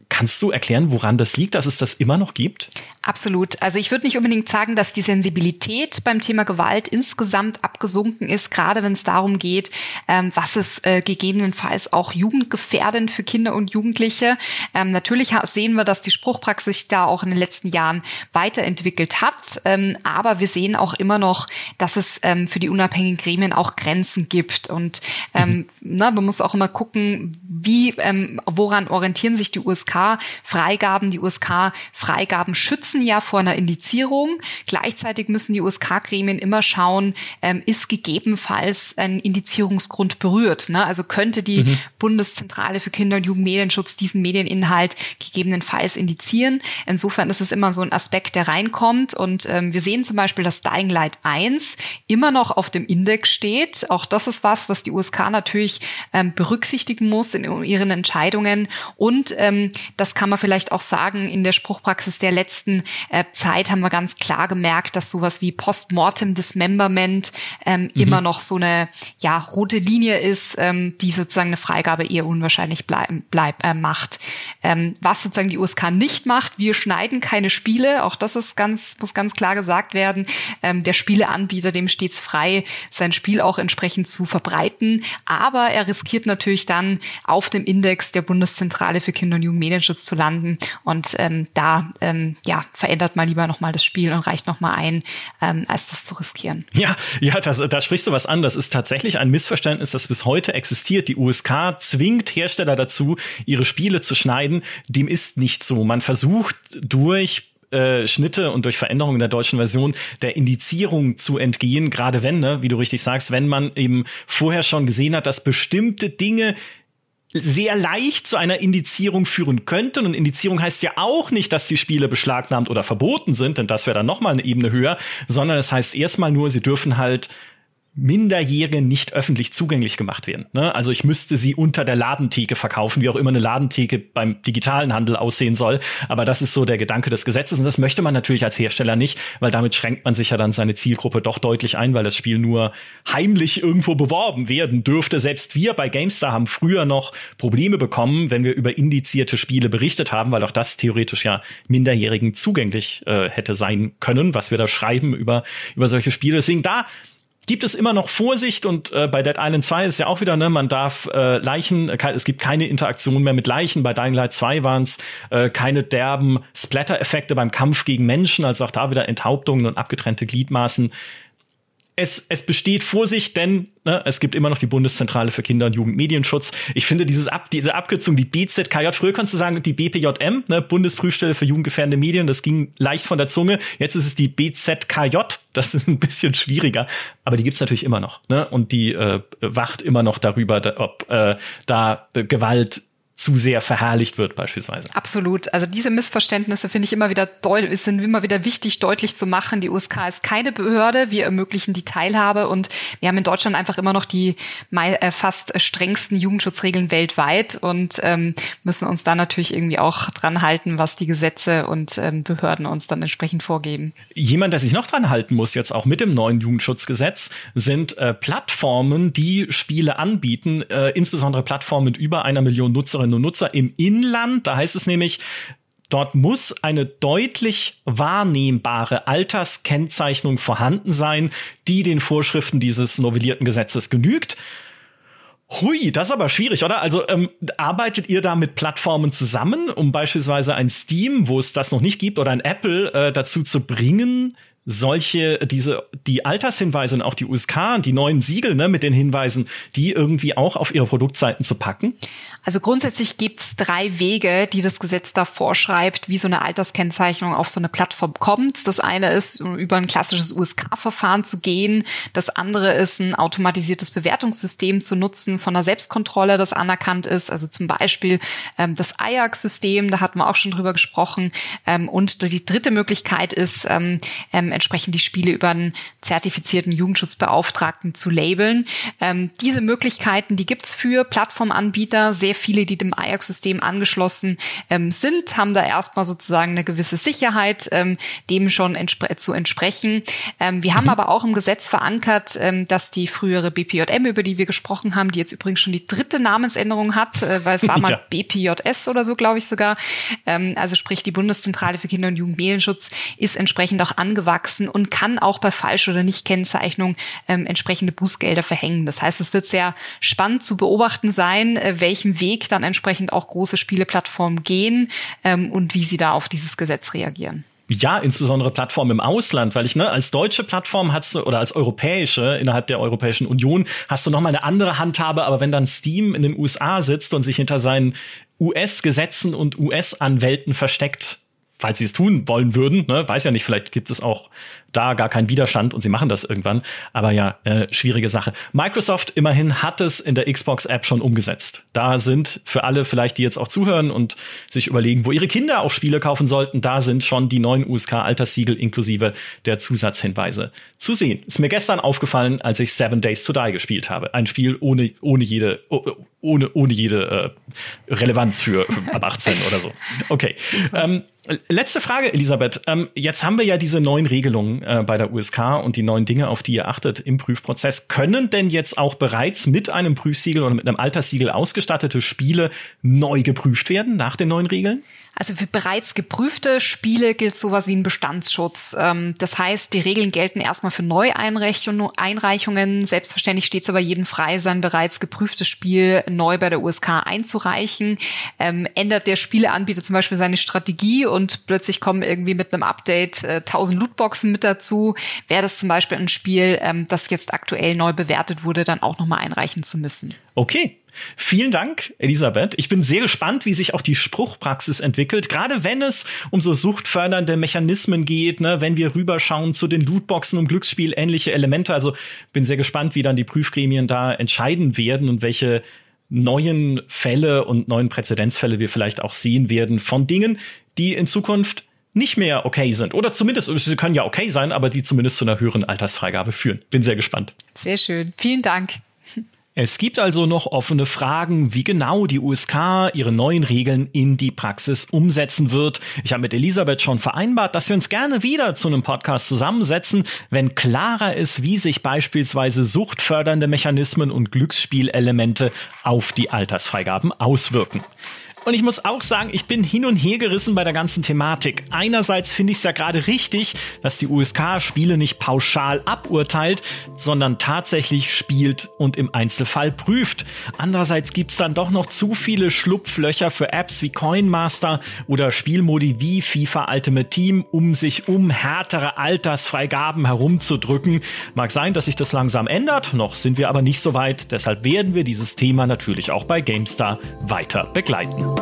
Kannst du erklären, woran das liegt, dass es das immer noch gibt? Absolut. Also ich würde nicht unbedingt sagen, dass die Sensibilität beim Thema Gewalt insgesamt abgesunken ist, gerade wenn es darum geht, ähm, was ist äh, gegebenenfalls auch jugendgefährdend für Kinder und Jugendliche. Ähm, natürlich sehen wir, dass die Spruchpraxis sich da auch in den letzten Jahren weiterentwickelt hat, ähm, aber wir sehen auch immer noch, dass es ähm, für die unabhängigen Gremien auch Grenzen gibt und ähm, mhm. na, man muss auch immer gucken, wie, ähm, woran orientieren sich die USK-Freigaben. Die USK-Freigaben schützen schützen ja vor einer Indizierung. Gleichzeitig müssen die USK-Gremien immer schauen, ähm, ist gegebenenfalls ein Indizierungsgrund berührt. Ne? Also könnte die mhm. Bundeszentrale für Kinder- und Jugendmedienschutz diesen Medieninhalt gegebenenfalls indizieren. Insofern ist es immer so ein Aspekt, der reinkommt. Und ähm, wir sehen zum Beispiel, dass Dying Light 1 immer noch auf dem Index steht. Auch das ist was, was die USK natürlich ähm, berücksichtigen muss in ihren Entscheidungen. Und ähm, das kann man vielleicht auch sagen, in der Spruchpraxis der letzten äh, Zeit haben wir ganz klar gemerkt, dass sowas wie Postmortem Dismemberment ähm, mhm. immer noch so eine ja rote Linie ist, ähm, die sozusagen eine Freigabe eher unwahrscheinlich bleib, bleib, äh, macht. Ähm, was sozusagen die USK nicht macht, wir schneiden keine Spiele, auch das ist ganz muss ganz klar gesagt werden. Ähm, der Spieleanbieter dem stets frei, sein Spiel auch entsprechend zu verbreiten, aber er riskiert natürlich dann auf dem Index der Bundeszentrale für Kinder- und Jugendmedienschutz zu landen und ähm, da ähm, ja verändert mal lieber noch mal das Spiel und reicht noch mal ein, ähm, als das zu riskieren. Ja, ja, das, da sprichst du was an. Das ist tatsächlich ein Missverständnis, das bis heute existiert. Die USK zwingt Hersteller dazu, ihre Spiele zu schneiden. Dem ist nicht so. Man versucht durch äh, Schnitte und durch Veränderungen der deutschen Version der Indizierung zu entgehen, gerade wenn, ne, wie du richtig sagst, wenn man eben vorher schon gesehen hat, dass bestimmte Dinge sehr leicht zu einer Indizierung führen könnten. Und Indizierung heißt ja auch nicht, dass die Spiele beschlagnahmt oder verboten sind, denn das wäre dann noch mal eine Ebene höher, sondern es heißt erstmal nur, sie dürfen halt Minderjährige nicht öffentlich zugänglich gemacht werden. Ne? Also ich müsste sie unter der Ladentheke verkaufen, wie auch immer eine Ladentheke beim digitalen Handel aussehen soll. Aber das ist so der Gedanke des Gesetzes und das möchte man natürlich als Hersteller nicht, weil damit schränkt man sich ja dann seine Zielgruppe doch deutlich ein, weil das Spiel nur heimlich irgendwo beworben werden dürfte. Selbst wir bei GameStar haben früher noch Probleme bekommen, wenn wir über indizierte Spiele berichtet haben, weil auch das theoretisch ja Minderjährigen zugänglich äh, hätte sein können, was wir da schreiben über, über solche Spiele. Deswegen da gibt es immer noch Vorsicht und äh, bei Dead Island 2 ist ja auch wieder, ne, man darf äh, Leichen, äh, es gibt keine Interaktion mehr mit Leichen. Bei Dying Light 2 waren es äh, keine derben Splatter-Effekte beim Kampf gegen Menschen, also auch da wieder Enthauptungen und abgetrennte Gliedmaßen es, es besteht Vorsicht, denn ne, es gibt immer noch die Bundeszentrale für Kinder- und Jugendmedienschutz. Ich finde dieses Ab, diese Abkürzung, die BZKJ, früher kannst du sagen, die BPJM, ne, Bundesprüfstelle für jugendgefährdende Medien, das ging leicht von der Zunge. Jetzt ist es die BZKJ, das ist ein bisschen schwieriger, aber die gibt's natürlich immer noch. Ne? Und die äh, wacht immer noch darüber, ob äh, da äh, Gewalt zu sehr verherrlicht wird beispielsweise. Absolut. Also diese Missverständnisse finde ich immer wieder sind immer wieder wichtig, deutlich zu machen. Die USK ist keine Behörde. Wir ermöglichen die Teilhabe und wir haben in Deutschland einfach immer noch die äh, fast strengsten Jugendschutzregeln weltweit und ähm, müssen uns da natürlich irgendwie auch dran halten, was die Gesetze und ähm, Behörden uns dann entsprechend vorgeben. Jemand, der sich noch dran halten muss, jetzt auch mit dem neuen Jugendschutzgesetz, sind äh, Plattformen, die Spiele anbieten, äh, insbesondere Plattformen mit über einer Million Nutzerinnen Und Nutzer im Inland. Da heißt es nämlich, dort muss eine deutlich wahrnehmbare Alterskennzeichnung vorhanden sein, die den Vorschriften dieses novellierten Gesetzes genügt. Hui, das ist aber schwierig, oder? Also ähm, arbeitet ihr da mit Plattformen zusammen, um beispielsweise ein Steam, wo es das noch nicht gibt, oder ein Apple äh, dazu zu bringen, solche, diese, die Altershinweise und auch die USK, die neuen Siegel ne, mit den Hinweisen, die irgendwie auch auf ihre Produktseiten zu packen? Also grundsätzlich gibt's drei Wege, die das Gesetz da vorschreibt, wie so eine Alterskennzeichnung auf so eine Plattform kommt. Das eine ist, über ein klassisches USK-Verfahren zu gehen. Das andere ist, ein automatisiertes Bewertungssystem zu nutzen von einer Selbstkontrolle, das anerkannt ist. Also zum Beispiel ähm, das Ajax-System, da hatten wir auch schon drüber gesprochen. Ähm, und die dritte Möglichkeit ist, ähm, ähm entsprechend die Spiele über einen zertifizierten Jugendschutzbeauftragten zu labeln. Ähm, diese Möglichkeiten, die gibt's für Plattformanbieter sehr viele, die dem Ajax-System angeschlossen ähm, sind, haben da erstmal sozusagen eine gewisse Sicherheit, ähm, dem schon entspre zu entsprechen. Ähm, wir haben mhm. aber auch im Gesetz verankert, ähm, dass die frühere BPJM, über die wir gesprochen haben, die jetzt übrigens schon die dritte Namensänderung hat, äh, weil es war <laughs> mal ja. BPJS oder so, glaube ich sogar. Ähm, also sprich, die Bundeszentrale für Kinder- und Jugendmedienschutz ist entsprechend auch angewachsen und kann auch bei falsch oder nicht Kennzeichnung ähm, entsprechende Bußgelder verhängen. Das heißt, es wird sehr spannend zu beobachten sein, äh, welchen Weg dann entsprechend auch große Spieleplattformen gehen ähm, und wie sie da auf dieses Gesetz reagieren. Ja, insbesondere Plattformen im Ausland, weil ich ne als deutsche Plattform hast du oder als europäische innerhalb der Europäischen Union hast du noch mal eine andere Handhabe, aber wenn dann Steam in den USA sitzt und sich hinter seinen US-Gesetzen und US-Anwälten versteckt, falls sie es tun wollen würden, ne, weiß ja nicht, vielleicht gibt es auch da gar keinen Widerstand und sie machen das irgendwann. Aber ja, äh, schwierige Sache. Microsoft immerhin hat es in der Xbox-App schon umgesetzt. Da sind für alle vielleicht, die jetzt auch zuhören und sich überlegen, wo ihre Kinder auch Spiele kaufen sollten, da sind schon die neuen USK-Alterssiegel inklusive der Zusatzhinweise zu sehen. Ist mir gestern aufgefallen, als ich Seven Days to Die gespielt habe. Ein Spiel ohne, ohne jede, ohne, ohne jede äh, Relevanz für, ab 18 oder so. Okay. Ähm, Letzte Frage, Elisabeth. Ähm, jetzt haben wir ja diese neuen Regelungen äh, bei der USK und die neuen Dinge, auf die ihr achtet im Prüfprozess. Können denn jetzt auch bereits mit einem Prüfsiegel oder mit einem Alterssiegel ausgestattete Spiele neu geprüft werden nach den neuen Regeln? Also für bereits geprüfte Spiele gilt sowas wie ein Bestandsschutz. Ähm, das heißt, die Regeln gelten erstmal für Neueinreichungen. Selbstverständlich steht es aber jedem frei, sein bereits geprüftes Spiel neu bei der USK einzureichen. Ähm, ändert der Spieleanbieter zum Beispiel seine Strategie und plötzlich kommen irgendwie mit einem Update äh, 1000 Lootboxen mit dazu, wäre das zum Beispiel ein Spiel, ähm, das jetzt aktuell neu bewertet wurde, dann auch nochmal einreichen zu müssen. Okay, Vielen Dank, Elisabeth. Ich bin sehr gespannt, wie sich auch die Spruchpraxis entwickelt, gerade wenn es um so suchtfördernde Mechanismen geht, ne, wenn wir rüberschauen zu den Lootboxen und Glücksspiel ähnliche Elemente. Also bin sehr gespannt, wie dann die Prüfgremien da entscheiden werden und welche neuen Fälle und neuen Präzedenzfälle wir vielleicht auch sehen werden von Dingen, die in Zukunft nicht mehr okay sind. Oder zumindest, sie können ja okay sein, aber die zumindest zu einer höheren Altersfreigabe führen. Bin sehr gespannt. Sehr schön. Vielen Dank. Es gibt also noch offene Fragen, wie genau die USK ihre neuen Regeln in die Praxis umsetzen wird. Ich habe mit Elisabeth schon vereinbart, dass wir uns gerne wieder zu einem Podcast zusammensetzen, wenn klarer ist, wie sich beispielsweise suchtfördernde Mechanismen und Glücksspielelemente auf die Altersfreigaben auswirken. Und ich muss auch sagen, ich bin hin und her gerissen bei der ganzen Thematik. Einerseits finde ich es ja gerade richtig, dass die USK Spiele nicht pauschal aburteilt, sondern tatsächlich spielt und im Einzelfall prüft. Andererseits gibt es dann doch noch zu viele Schlupflöcher für Apps wie Coinmaster oder Spielmodi wie FIFA Ultimate Team, um sich um härtere Altersfreigaben herumzudrücken. Mag sein, dass sich das langsam ändert, noch sind wir aber nicht so weit. Deshalb werden wir dieses Thema natürlich auch bei GameStar weiter begleiten.